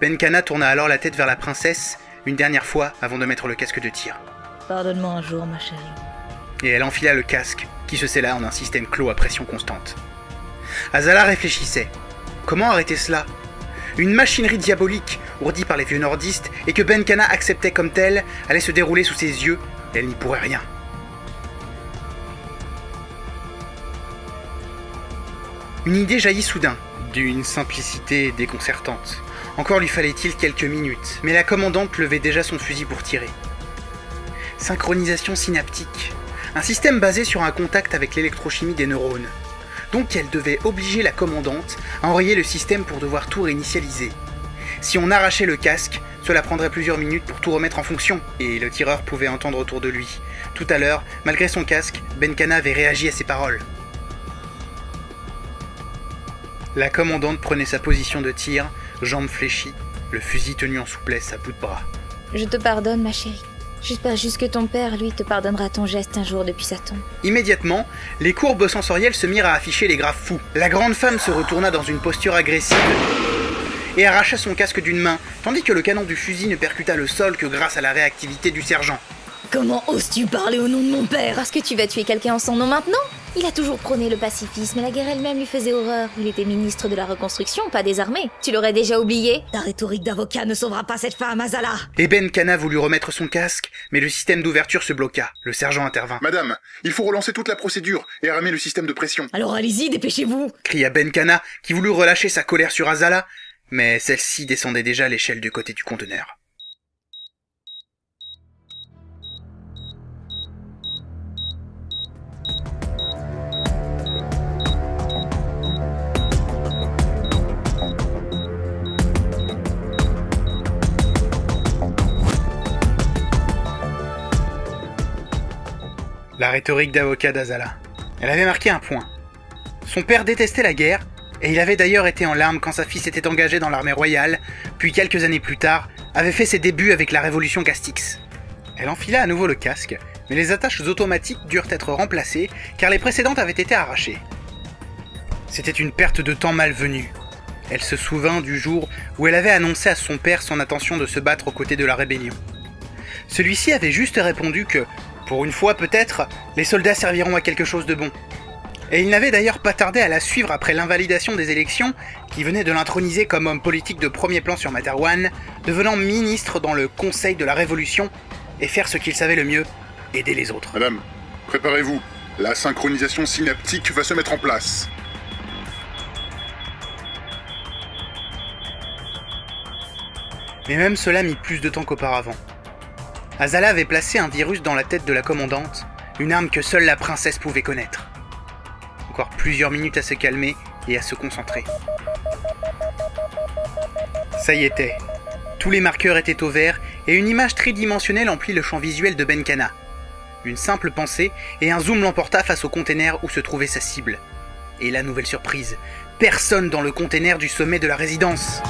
Benkana tourna alors la tête vers la princesse, une dernière fois avant de mettre le casque de tir. Pardonne-moi un jour, ma chérie. Et elle enfila le casque, qui se scella en un système clos à pression constante. Azala réfléchissait. Comment arrêter cela? Une machinerie diabolique, ourdie par les vieux nordistes, et que Benkana acceptait comme telle, allait se dérouler sous ses yeux, elle n'y pourrait rien. Une idée jaillit soudain, d'une simplicité déconcertante. Encore lui fallait-il quelques minutes, mais la commandante levait déjà son fusil pour tirer. Synchronisation synaptique. Un système basé sur un contact avec l'électrochimie des neurones. Donc elle devait obliger la commandante à enrayer le système pour devoir tout réinitialiser. Si on arrachait le casque, cela prendrait plusieurs minutes pour tout remettre en fonction, et le tireur pouvait entendre autour de lui. Tout à l'heure, malgré son casque, Benkana avait réagi à ses paroles. La commandante prenait sa position de tir, jambes fléchies, le fusil tenu en souplesse à bout de bras. Je te pardonne, ma chérie. J'espère juste que ton père, lui, te pardonnera ton geste un jour depuis sa tombe. Immédiatement, les courbes sensorielles se mirent à afficher les graphes fous. La grande femme se retourna dans une posture agressive et arracha son casque d'une main, tandis que le canon du fusil ne percuta le sol que grâce à la réactivité du sergent. Comment oses-tu parler au nom de mon père Parce que tu vas tuer quelqu'un en son nom maintenant Il a toujours prôné le pacifisme et la guerre elle-même lui faisait horreur. Il était ministre de la reconstruction, pas des armées. Tu l'aurais déjà oublié Ta rhétorique d'avocat ne sauvera pas cette femme, Azala Et Ben Kana voulut remettre son casque, mais le système d'ouverture se bloqua. Le sergent intervint. Madame, il faut relancer toute la procédure et armer le système de pression. Alors allez-y, dépêchez-vous cria Ben Kana, qui voulut relâcher sa colère sur Azala, mais celle-ci descendait déjà l'échelle du côté du conteneur. La rhétorique d'avocat d'Azala. Elle avait marqué un point. Son père détestait la guerre, et il avait d'ailleurs été en larmes quand sa fille s'était engagée dans l'armée royale, puis quelques années plus tard, avait fait ses débuts avec la révolution Castix. Elle enfila à nouveau le casque, mais les attaches automatiques durent être remplacées car les précédentes avaient été arrachées. C'était une perte de temps malvenue. Elle se souvint du jour où elle avait annoncé à son père son intention de se battre aux côtés de la rébellion. Celui-ci avait juste répondu que, pour une fois peut-être, les soldats serviront à quelque chose de bon. Et il n'avait d'ailleurs pas tardé à la suivre après l'invalidation des élections, qui venait de l'introniser comme homme politique de premier plan sur Materwan, devenant ministre dans le Conseil de la Révolution, et faire ce qu'il savait le mieux, aider les autres. Madame, préparez-vous. La synchronisation synaptique va se mettre en place. Mais même cela mit plus de temps qu'auparavant. Azala avait placé un virus dans la tête de la commandante, une arme que seule la princesse pouvait connaître. Plusieurs minutes à se calmer et à se concentrer. Ça y était. Tous les marqueurs étaient au vert et une image tridimensionnelle emplit le champ visuel de Benkana. Une simple pensée et un zoom l'emporta face au container où se trouvait sa cible. Et la nouvelle surprise, personne dans le container du sommet de la résidence.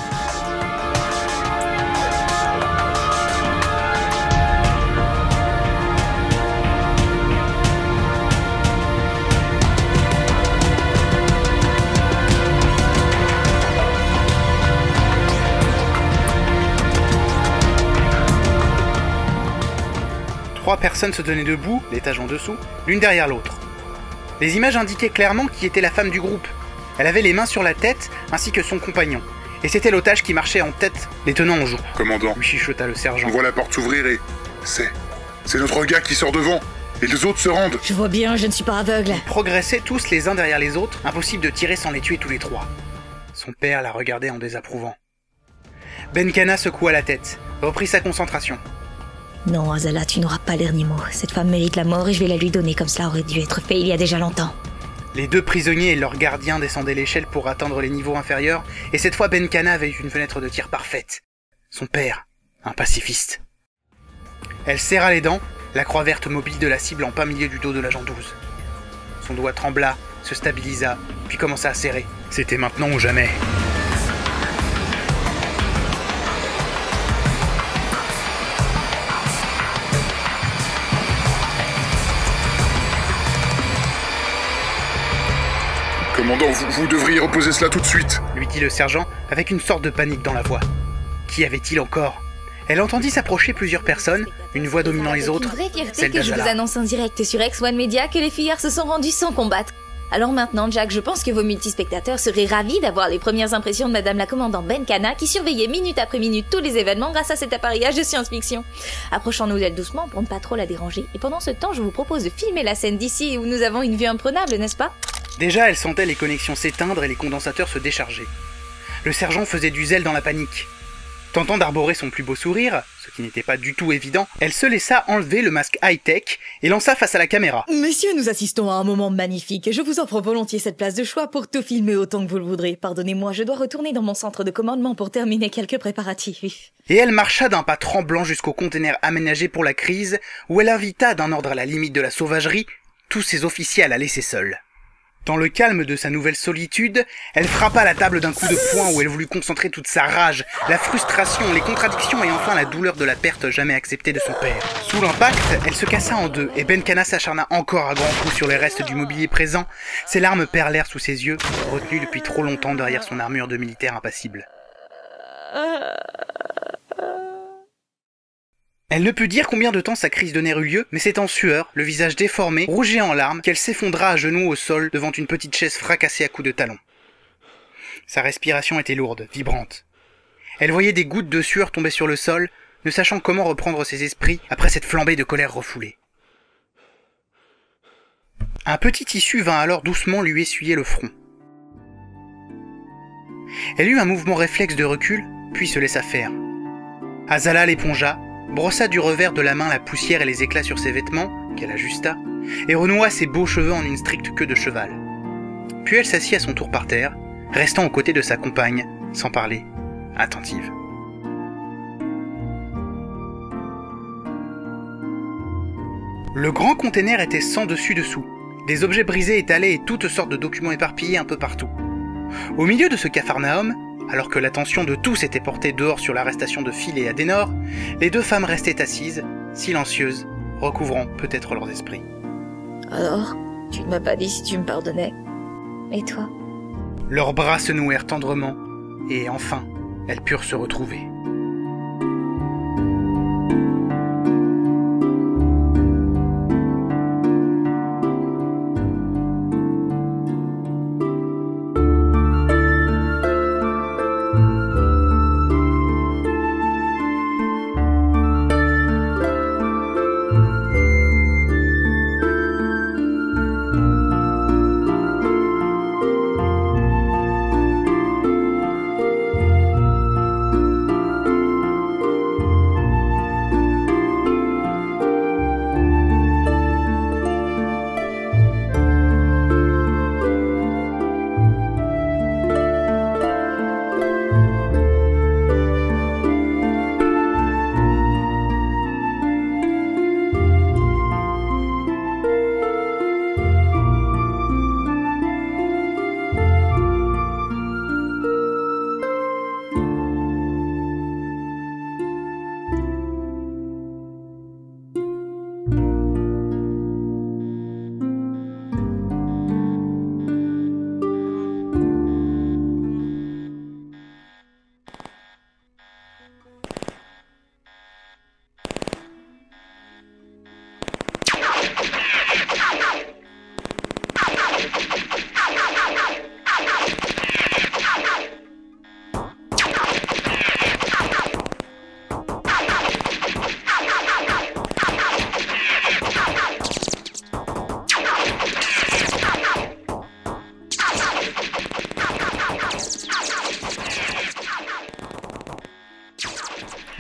Trois personnes se tenaient debout, l'étage en dessous, l'une derrière l'autre. Les images indiquaient clairement qui était la femme du groupe. Elle avait les mains sur la tête, ainsi que son compagnon. Et c'était l'otage qui marchait en tête, les tenant en joue. Commandant, lui chuchota le sergent. on voit la porte s'ouvrir et... C'est... C'est notre gars qui sort devant Et les autres se rendent Je vois bien, je ne suis pas aveugle. Ils progressaient tous les uns derrière les autres, impossible de tirer sans les tuer tous les trois. Son père la regardait en désapprouvant. Benkana secoua la tête, reprit sa concentration. Non, Azala, tu n'auras pas dernier mot. Cette femme mérite la mort et je vais la lui donner comme cela aurait dû être fait il y a déjà longtemps. Les deux prisonniers et leurs gardiens descendaient l'échelle pour atteindre les niveaux inférieurs, et cette fois Benkana avait une fenêtre de tir parfaite. Son père, un pacifiste. Elle serra les dents, la croix verte mobile de la cible en plein milieu du dos de l'agent 12. Son doigt trembla, se stabilisa, puis commença à serrer. C'était maintenant ou jamais. Commandant, vous, vous devriez reposer cela tout de suite. lui dit le sergent avec une sorte de panique dans la voix. Qui avait-il encore? Elle entendit s'approcher plusieurs personnes, une voix dominant les autres, une vraie fierté celle que je vous annonce en direct sur X1 Media que les fillards se sont rendus sans combattre. Alors maintenant, Jack, je pense que vos multispectateurs seraient ravis d'avoir les premières impressions de Madame la Commandante Benkana qui surveillait minute après minute tous les événements grâce à cet appareillage de science-fiction. Approchons-nous d'elle doucement pour ne pas trop la déranger. Et pendant ce temps, je vous propose de filmer la scène d'ici où nous avons une vue imprenable, n'est-ce pas? Déjà, elle sentait les connexions s'éteindre et les condensateurs se décharger. Le sergent faisait du zèle dans la panique. Tentant d'arborer son plus beau sourire, ce qui n'était pas du tout évident, elle se laissa enlever le masque high-tech et lança face à la caméra. Messieurs, nous assistons à un moment magnifique. Je vous offre volontiers cette place de choix pour tout filmer autant que vous le voudrez. Pardonnez-moi, je dois retourner dans mon centre de commandement pour terminer quelques préparatifs. Et elle marcha d'un pas tremblant jusqu'au conteneur aménagé pour la crise, où elle invita d'un ordre à la limite de la sauvagerie tous ses officiers à la laisser seule. Dans le calme de sa nouvelle solitude, elle frappa la table d'un coup de poing où elle voulut concentrer toute sa rage, la frustration, les contradictions et enfin la douleur de la perte jamais acceptée de son père. Sous l'impact, elle se cassa en deux et Benkana s'acharna encore à grands coups sur les restes du mobilier présent. Ses larmes perlèrent sous ses yeux, retenues depuis trop longtemps derrière son armure de militaire impassible. Elle ne put dire combien de temps sa crise de nerfs eut lieu, mais c'est en sueur, le visage déformé, rouge en larmes, qu'elle s'effondra à genoux au sol devant une petite chaise fracassée à coups de talon. Sa respiration était lourde, vibrante. Elle voyait des gouttes de sueur tomber sur le sol, ne sachant comment reprendre ses esprits après cette flambée de colère refoulée. Un petit tissu vint alors doucement lui essuyer le front. Elle eut un mouvement réflexe de recul, puis se laissa faire. Azala l'épongea, brossa du revers de la main la poussière et les éclats sur ses vêtements, qu'elle ajusta, et renoua ses beaux cheveux en une stricte queue de cheval. Puis elle s'assit à son tour par terre, restant aux côtés de sa compagne, sans parler, attentive. Le grand conteneur était sans dessus-dessous, des objets brisés étalés et toutes sortes de documents éparpillés un peu partout. Au milieu de ce capharnaüm, alors que l'attention de tous était portée dehors sur l'arrestation de Phil et Adenor, les deux femmes restaient assises, silencieuses, recouvrant peut-être leurs esprits. Alors, tu ne m'as pas dit si tu me pardonnais. Et toi? Leurs bras se nouèrent tendrement, et enfin, elles purent se retrouver.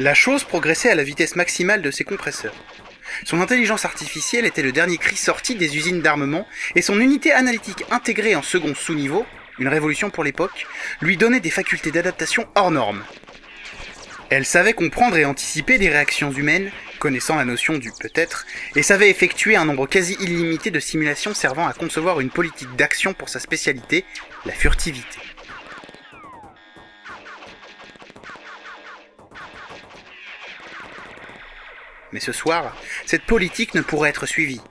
La chose progressait à la vitesse maximale de ses compresseurs. Son intelligence artificielle était le dernier cri sorti des usines d'armement et son unité analytique intégrée en second sous-niveau, une révolution pour l'époque, lui donnait des facultés d'adaptation hors normes. Elle savait comprendre et anticiper des réactions humaines, connaissant la notion du peut-être, et savait effectuer un nombre quasi illimité de simulations servant à concevoir une politique d'action pour sa spécialité, la furtivité. Mais ce soir, cette politique ne pourrait être suivie.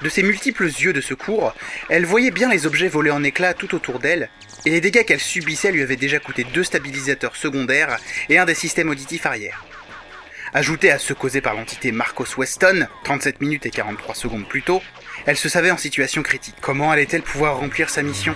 De ses multiples yeux de secours, elle voyait bien les objets voler en éclats tout autour d'elle, et les dégâts qu'elle subissait lui avaient déjà coûté deux stabilisateurs secondaires et un des systèmes auditifs arrière. Ajoutés à ceux causés par l'entité Marcos Weston, 37 minutes et 43 secondes plus tôt, elle se savait en situation critique. Comment allait-elle pouvoir remplir sa mission?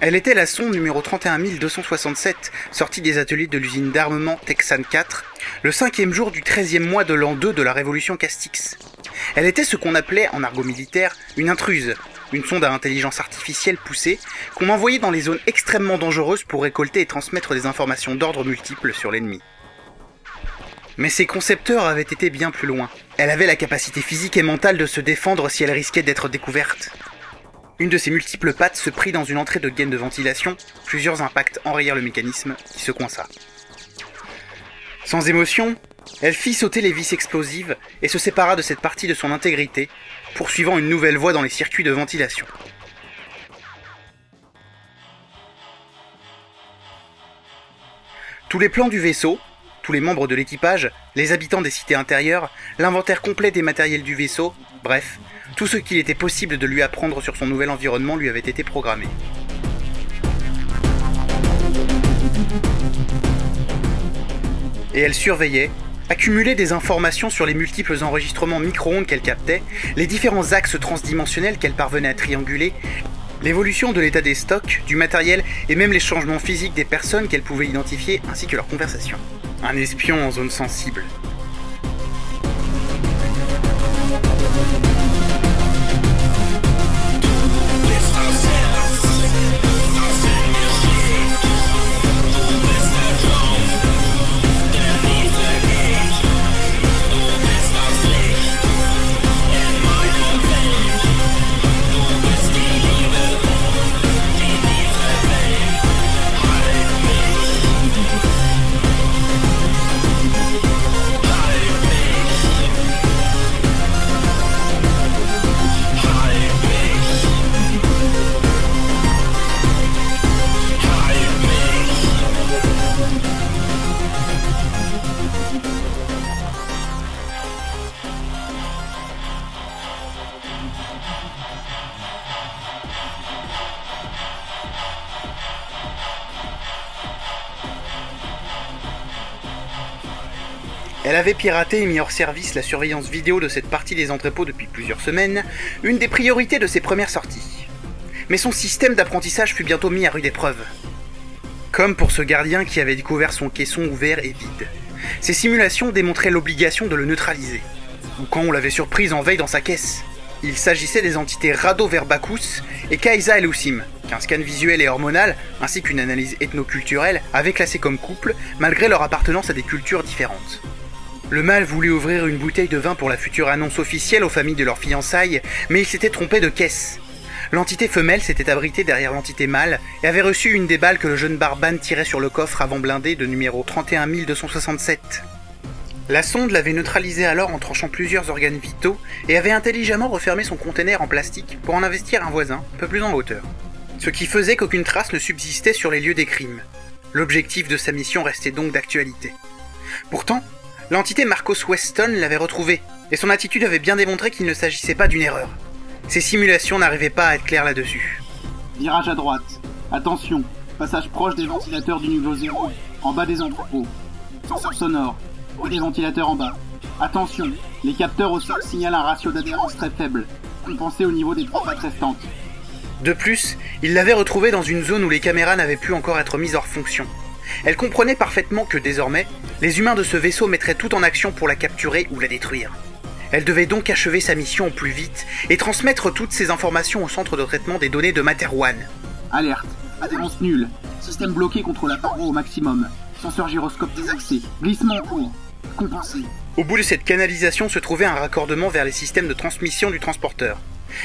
Elle était la sonde numéro 31267, sortie des ateliers de l'usine d'armement Texan 4, le cinquième jour du 13e mois de l'an 2 de la révolution Castix. Elle était ce qu'on appelait, en argot militaire, une intruse, une sonde à intelligence artificielle poussée, qu'on envoyait dans les zones extrêmement dangereuses pour récolter et transmettre des informations d'ordre multiple sur l'ennemi. Mais ses concepteurs avaient été bien plus loin. Elle avait la capacité physique et mentale de se défendre si elle risquait d'être découverte. Une de ses multiples pattes se prit dans une entrée de gaine de ventilation, plusieurs impacts enrayèrent le mécanisme, qui se coinça. Sans émotion, elle fit sauter les vis explosives et se sépara de cette partie de son intégrité, poursuivant une nouvelle voie dans les circuits de ventilation. Tous les plans du vaisseau, tous les membres de l'équipage, les habitants des cités intérieures, l'inventaire complet des matériels du vaisseau, bref, tout ce qu'il était possible de lui apprendre sur son nouvel environnement lui avait été programmé. Et elle surveillait, accumulait des informations sur les multiples enregistrements micro-ondes qu'elle captait, les différents axes transdimensionnels qu'elle parvenait à trianguler, l'évolution de l'état des stocks, du matériel et même les changements physiques des personnes qu'elle pouvait identifier ainsi que leurs conversations. Un espion en zone sensible. Elle avait piraté et mis hors service la surveillance vidéo de cette partie des entrepôts depuis plusieurs semaines, une des priorités de ses premières sorties. Mais son système d'apprentissage fut bientôt mis à rude épreuve. Comme pour ce gardien qui avait découvert son caisson ouvert et vide. Ces simulations démontraient l'obligation de le neutraliser. Ou quand on l'avait surprise en veille dans sa caisse. Il s'agissait des entités Rado Verbacus et Kaisa Elusim, qu'un scan visuel et hormonal, ainsi qu'une analyse ethnoculturelle, avaient classés comme couple, malgré leur appartenance à des cultures différentes. Le mâle voulait ouvrir une bouteille de vin pour la future annonce officielle aux familles de leurs fiançailles, mais il s'était trompé de caisse. L'entité femelle s'était abritée derrière l'entité mâle et avait reçu une des balles que le jeune Barban tirait sur le coffre avant blindé de numéro 31267. La sonde l'avait neutralisé alors en tranchant plusieurs organes vitaux et avait intelligemment refermé son conteneur en plastique pour en investir un voisin, un peu plus en hauteur. Ce qui faisait qu'aucune trace ne subsistait sur les lieux des crimes. L'objectif de sa mission restait donc d'actualité. Pourtant, l'entité Marcos Weston l'avait retrouvé, et son attitude avait bien démontré qu'il ne s'agissait pas d'une erreur. Ses simulations n'arrivaient pas à être claires là-dessus. Virage à droite. Attention, passage proche des ventilateurs du niveau 0, en bas des entrepôts. Senseur sonore, bruit des ventilateurs en bas. Attention, les capteurs au sol signalent un ratio d'adhérence très faible, compensé au niveau des trois pattes restantes. De plus, il l'avait retrouvée dans une zone où les caméras n'avaient pu encore être mises hors fonction. Elle comprenait parfaitement que désormais, les humains de ce vaisseau mettraient tout en action pour la capturer ou la détruire. Elle devait donc achever sa mission au plus vite et transmettre toutes ces informations au centre de traitement des données de Materwan. Alerte, adhérence nulle, système bloqué contre la paroi au maximum, senseur gyroscope désaxé, glissement en cours, compensé. Au bout de cette canalisation se trouvait un raccordement vers les systèmes de transmission du transporteur.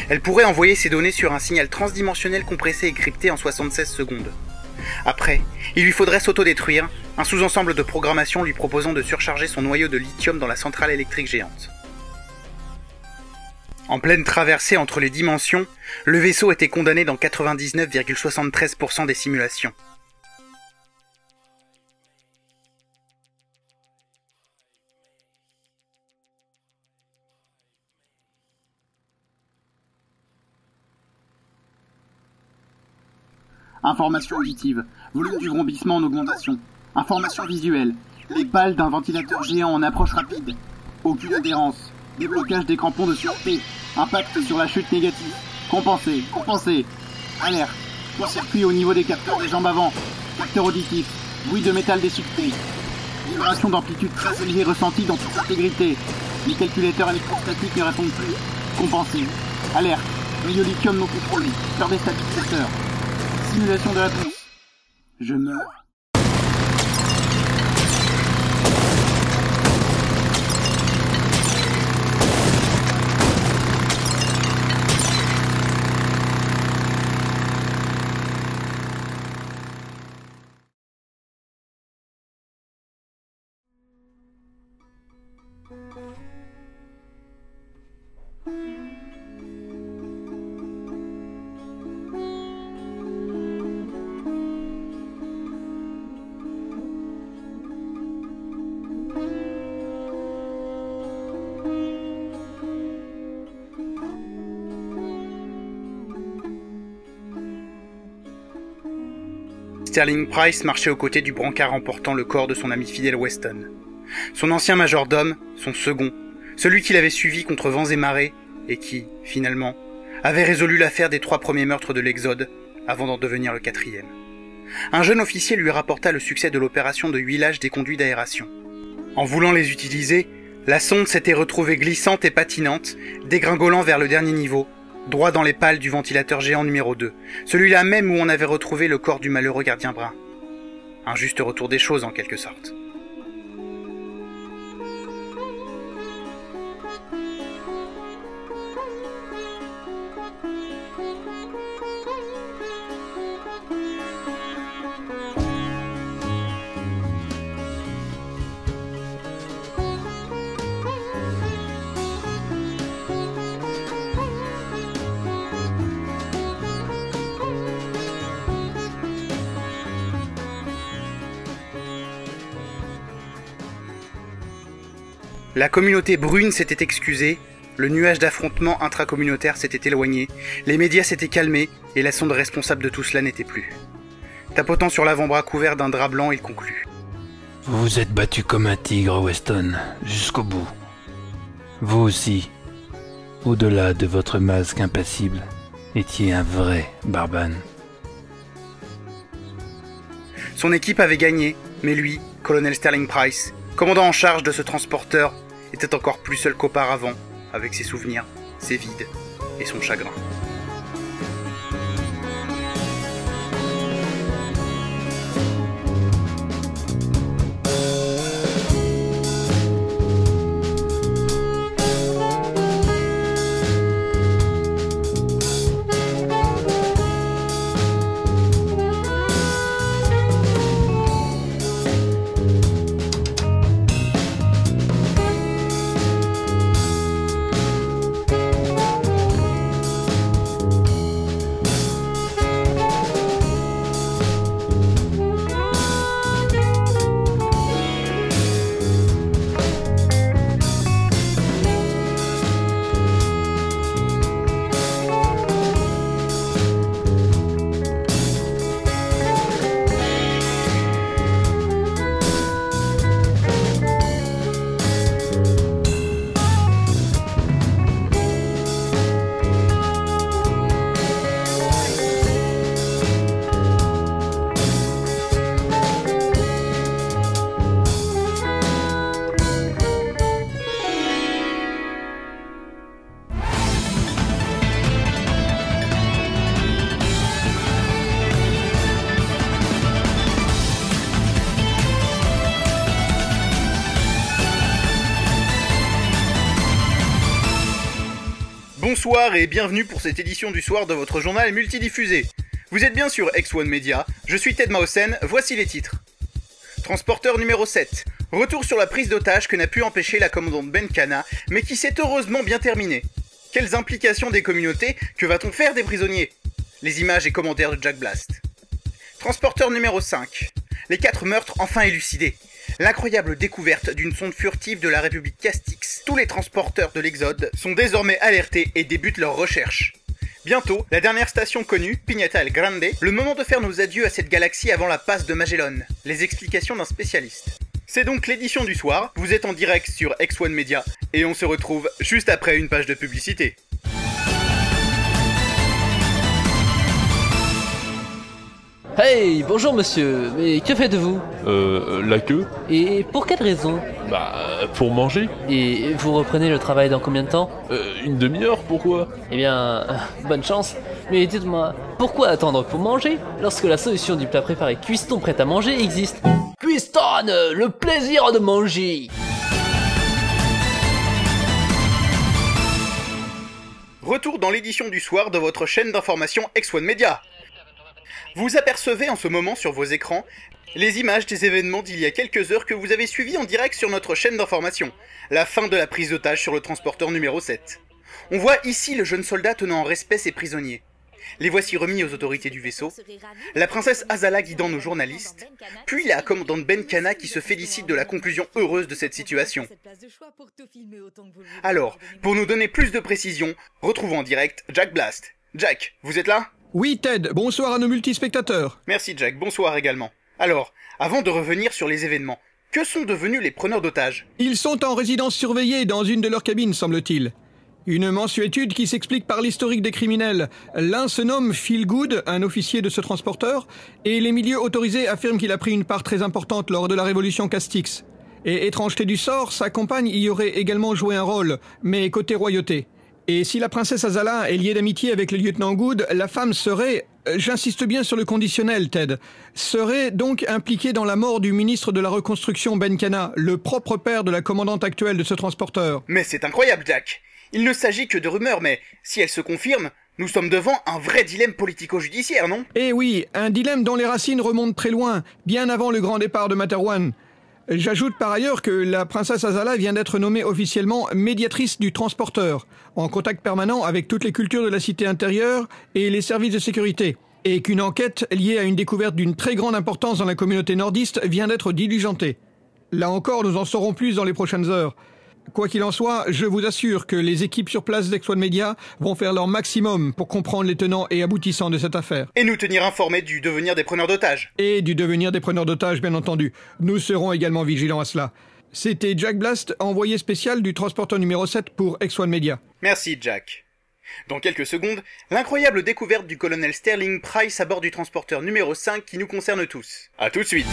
Elle pourrait envoyer ces données sur un signal transdimensionnel compressé et crypté en 76 secondes. Après, il lui faudrait s'autodétruire, un sous-ensemble de programmation lui proposant de surcharger son noyau de lithium dans la centrale électrique géante. En pleine traversée entre les dimensions, le vaisseau était condamné dans 99,73% des simulations. Information auditive. Volume du vrombissement en augmentation. Information visuelle. Les balles d'un ventilateur géant en approche rapide. Aucune adhérence. Déblocage des crampons de sûreté. Impact sur la chute négative. Compensé. Compensé. Alerte. Court-circuit au niveau des capteurs des jambes avant. Capteur auditif. Bruit de métal déchiqueté. Vibration d'amplitude très élevée ressentie dans toute intégrité. Les calculateurs électrostatiques ne répondent plus. Compensé. Alerte. Rayon lithium non contrôlé. Des stabilisateurs. Simulation de réponse. Je meurs. Sterling Price marchait aux côtés du brancard emportant le corps de son ami fidèle Weston. Son ancien majordome, son second, celui qui l'avait suivi contre vents et marées, et qui, finalement, avait résolu l'affaire des trois premiers meurtres de l'Exode, avant d'en devenir le quatrième. Un jeune officier lui rapporta le succès de l'opération de huilage des conduits d'aération. En voulant les utiliser, la sonde s'était retrouvée glissante et patinante, dégringolant vers le dernier niveau, droit dans les pales du ventilateur géant numéro 2, celui-là même où on avait retrouvé le corps du malheureux gardien brun. Un juste retour des choses en quelque sorte. La communauté brune s'était excusée, le nuage d'affrontements intracommunautaires s'était éloigné, les médias s'étaient calmés et la sonde responsable de tout cela n'était plus. Tapotant sur l'avant-bras couvert d'un drap blanc, il conclut. Vous vous êtes battu comme un tigre, Weston, jusqu'au bout. Vous aussi, au-delà de votre masque impassible, étiez un vrai Barbane. Son équipe avait gagné, mais lui, colonel Sterling Price, commandant en charge de ce transporteur, était encore plus seul qu'auparavant, avec ses souvenirs, ses vides et son chagrin. Et bienvenue pour cette édition du soir de votre journal multidiffusé. Vous êtes bien sur X1 Media, je suis Ted Mausen, voici les titres. Transporteur numéro 7. Retour sur la prise d'otage que n'a pu empêcher la commandante Benkana, mais qui s'est heureusement bien terminée. Quelles implications des communautés Que va-t-on faire des prisonniers? Les images et commentaires de Jack Blast. Transporteur numéro 5. Les quatre meurtres enfin élucidés. L'incroyable découverte d'une sonde furtive de la République Castix. Tous les transporteurs de l'Exode sont désormais alertés et débutent leurs recherches. Bientôt, la dernière station connue, Pignata El Grande, le moment de faire nos adieux à cette galaxie avant la passe de Magellan. Les explications d'un spécialiste. C'est donc l'édition du soir, vous êtes en direct sur X1 Media, et on se retrouve juste après une page de publicité. Hey, bonjour monsieur, mais que faites-vous Euh, la queue Et pour quelle raison Bah, pour manger. Et vous reprenez le travail dans combien de temps Euh, une demi-heure, pourquoi Eh bien, euh, bonne chance. Mais dites-moi, pourquoi attendre pour manger lorsque la solution du plat préparé cuiston prêt à manger existe Cuiston, le plaisir de manger Retour dans l'édition du soir de votre chaîne d'information X1 Media. Vous apercevez en ce moment sur vos écrans les images des événements d'il y a quelques heures que vous avez suivis en direct sur notre chaîne d'information, la fin de la prise d'otage sur le transporteur numéro 7. On voit ici le jeune soldat tenant en respect ses prisonniers. Les voici remis aux autorités du vaisseau, la princesse Azala guidant nos journalistes, puis la commandante Benkana qui se félicite de la conclusion heureuse de cette situation. Alors, pour nous donner plus de précisions, retrouvons en direct Jack Blast. Jack, vous êtes là? Oui, Ted, bonsoir à nos multispectateurs. Merci Jack, bonsoir également. Alors, avant de revenir sur les événements, que sont devenus les preneurs d'otages? Ils sont en résidence surveillée dans une de leurs cabines, semble-t-il. Une mensuétude qui s'explique par l'historique des criminels. L'un se nomme Phil Good, un officier de ce transporteur, et les milieux autorisés affirment qu'il a pris une part très importante lors de la révolution Castix. Et étrangeté du sort, sa compagne y aurait également joué un rôle, mais côté royauté. Et si la princesse Azala est liée d'amitié avec le lieutenant Good, la femme serait, euh, j'insiste bien sur le conditionnel, Ted, serait donc impliquée dans la mort du ministre de la Reconstruction Benkana, le propre père de la commandante actuelle de ce transporteur. Mais c'est incroyable, Jack Il ne s'agit que de rumeurs, mais si elles se confirment, nous sommes devant un vrai dilemme politico-judiciaire, non? Eh oui, un dilemme dont les racines remontent très loin, bien avant le grand départ de Materwan. J'ajoute par ailleurs que la princesse Azala vient d'être nommée officiellement médiatrice du transporteur, en contact permanent avec toutes les cultures de la cité intérieure et les services de sécurité, et qu'une enquête liée à une découverte d'une très grande importance dans la communauté nordiste vient d'être diligentée. Là encore, nous en saurons plus dans les prochaines heures. Quoi qu'il en soit, je vous assure que les équipes sur place d'Exone Media vont faire leur maximum pour comprendre les tenants et aboutissants de cette affaire. Et nous tenir informés du devenir des preneurs d'otages. Et du devenir des preneurs d'otages, bien entendu. Nous serons également vigilants à cela. C'était Jack Blast, envoyé spécial du transporteur numéro 7 pour X1 Media. Merci, Jack. Dans quelques secondes, l'incroyable découverte du colonel Sterling Price à bord du transporteur numéro 5 qui nous concerne tous. A tout de suite.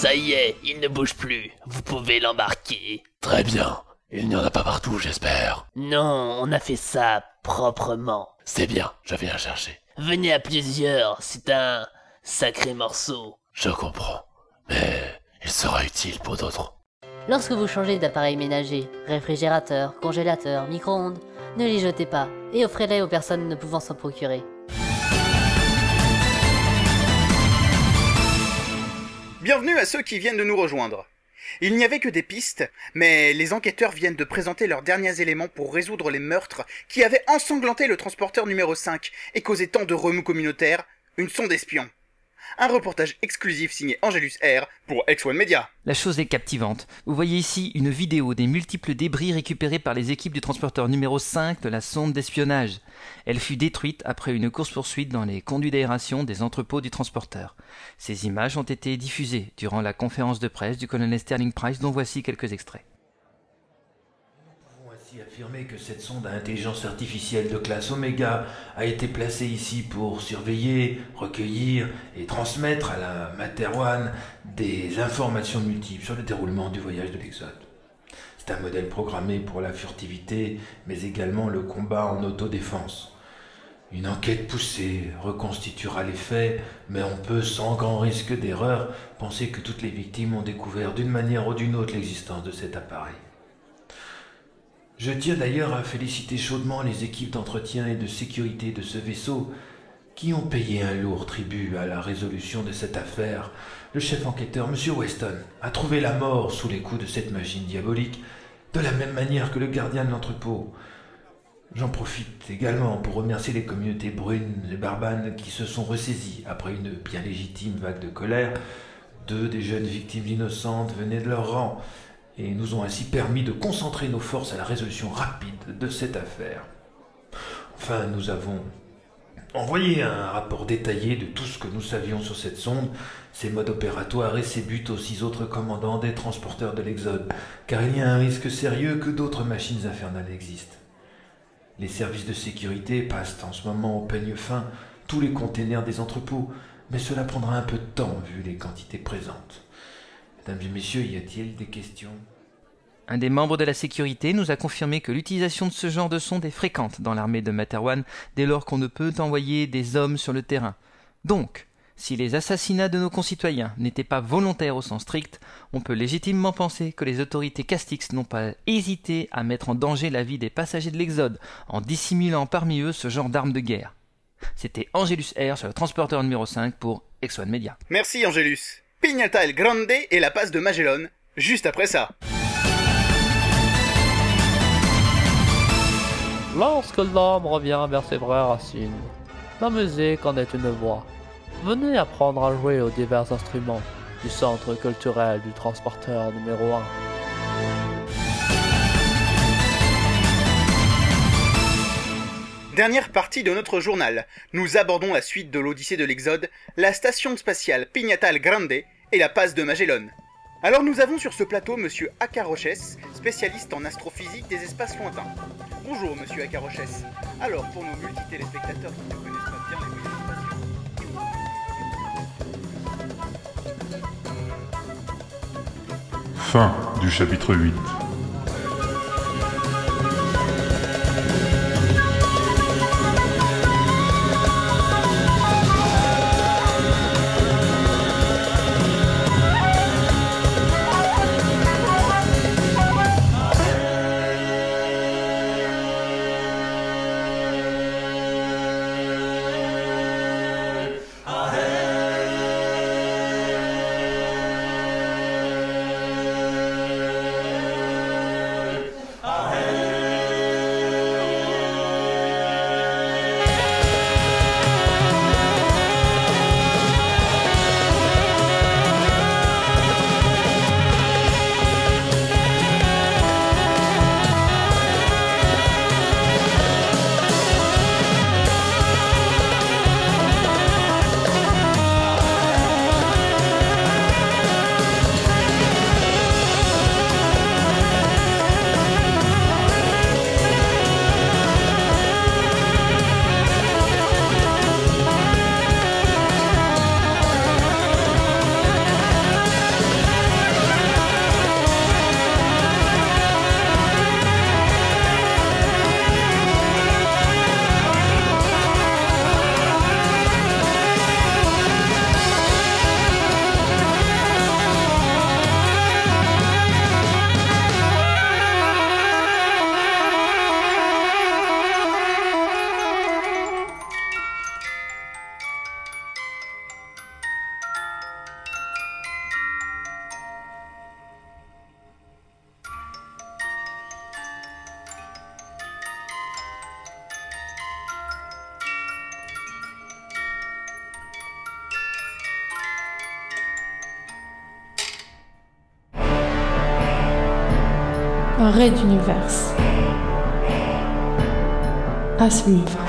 Ça y est, il ne bouge plus. Vous pouvez l'embarquer. Très bien. Il n'y en a pas partout, j'espère. Non, on a fait ça proprement. C'est bien, je viens chercher. Venez à plusieurs, c'est un sacré morceau. Je comprends. Mais il sera utile pour d'autres. Lorsque vous changez d'appareil ménager, réfrigérateur, congélateur, micro-ondes, ne les jetez pas et offrez-les aux personnes ne pouvant s'en procurer. Bienvenue à ceux qui viennent de nous rejoindre. Il n'y avait que des pistes, mais les enquêteurs viennent de présenter leurs derniers éléments pour résoudre les meurtres qui avaient ensanglanté le transporteur numéro 5 et causé tant de remous communautaires, une sonde espion. Un reportage exclusif signé Angelus R pour X1 Media. La chose est captivante. Vous voyez ici une vidéo des multiples débris récupérés par les équipes du transporteur numéro 5 de la sonde d'espionnage. Elle fut détruite après une course-poursuite dans les conduits d'aération des entrepôts du transporteur. Ces images ont été diffusées durant la conférence de presse du colonel Sterling Price dont voici quelques extraits. Affirmer que cette sonde à intelligence artificielle de classe Oméga a été placée ici pour surveiller, recueillir et transmettre à la Materwan des informations multiples sur le déroulement du voyage de l'Exode. C'est un modèle programmé pour la furtivité, mais également le combat en autodéfense. Une enquête poussée reconstituera les faits, mais on peut, sans grand risque d'erreur, penser que toutes les victimes ont découvert d'une manière ou d'une autre l'existence de cet appareil. Je tiens d'ailleurs à féliciter chaudement les équipes d'entretien et de sécurité de ce vaisseau qui ont payé un lourd tribut à la résolution de cette affaire. Le chef enquêteur, M. Weston, a trouvé la mort sous les coups de cette machine diabolique, de la même manière que le gardien de l'entrepôt. J'en profite également pour remercier les communautés brunes et barbanes qui se sont ressaisies après une bien légitime vague de colère. Deux des jeunes victimes innocentes venaient de leur rang, et nous ont ainsi permis de concentrer nos forces à la résolution rapide de cette affaire. Enfin, nous avons envoyé un rapport détaillé de tout ce que nous savions sur cette sonde, ses modes opératoires et ses buts aux six autres commandants des transporteurs de l'Exode, car il y a un risque sérieux que d'autres machines infernales existent. Les services de sécurité passent en ce moment au peigne fin tous les containers des entrepôts, mais cela prendra un peu de temps vu les quantités présentes. Mesdames et messieurs, y a-t-il des questions? Un des membres de la sécurité nous a confirmé que l'utilisation de ce genre de sonde est fréquente dans l'armée de Materwan dès lors qu'on ne peut envoyer des hommes sur le terrain. Donc, si les assassinats de nos concitoyens n'étaient pas volontaires au sens strict, on peut légitimement penser que les autorités Castix n'ont pas hésité à mettre en danger la vie des passagers de l'Exode en dissimulant parmi eux ce genre d'armes de guerre. C'était Angelus R sur le transporteur numéro 5 pour X1 Media. Merci Angelus. Pignata El Grande et la passe de Magellan, juste après ça. Lorsque l'homme revient vers ses vraies racines, la musique en est une voix. Venez apprendre à jouer aux divers instruments du centre culturel du transporteur numéro 1. Dernière partie de notre journal, nous abordons la suite de l'Odyssée de l'Exode, la station spatiale Pignata El Grande et la passe de Magellan. Alors nous avons sur ce plateau Monsieur Akaroches, spécialiste en astrophysique des espaces lointains. Bonjour Monsieur Akaroches. Alors pour nos multi-téléspectateurs qui ne connaissent pas bien les Fin du chapitre 8. Un raid d'univers. À suivre.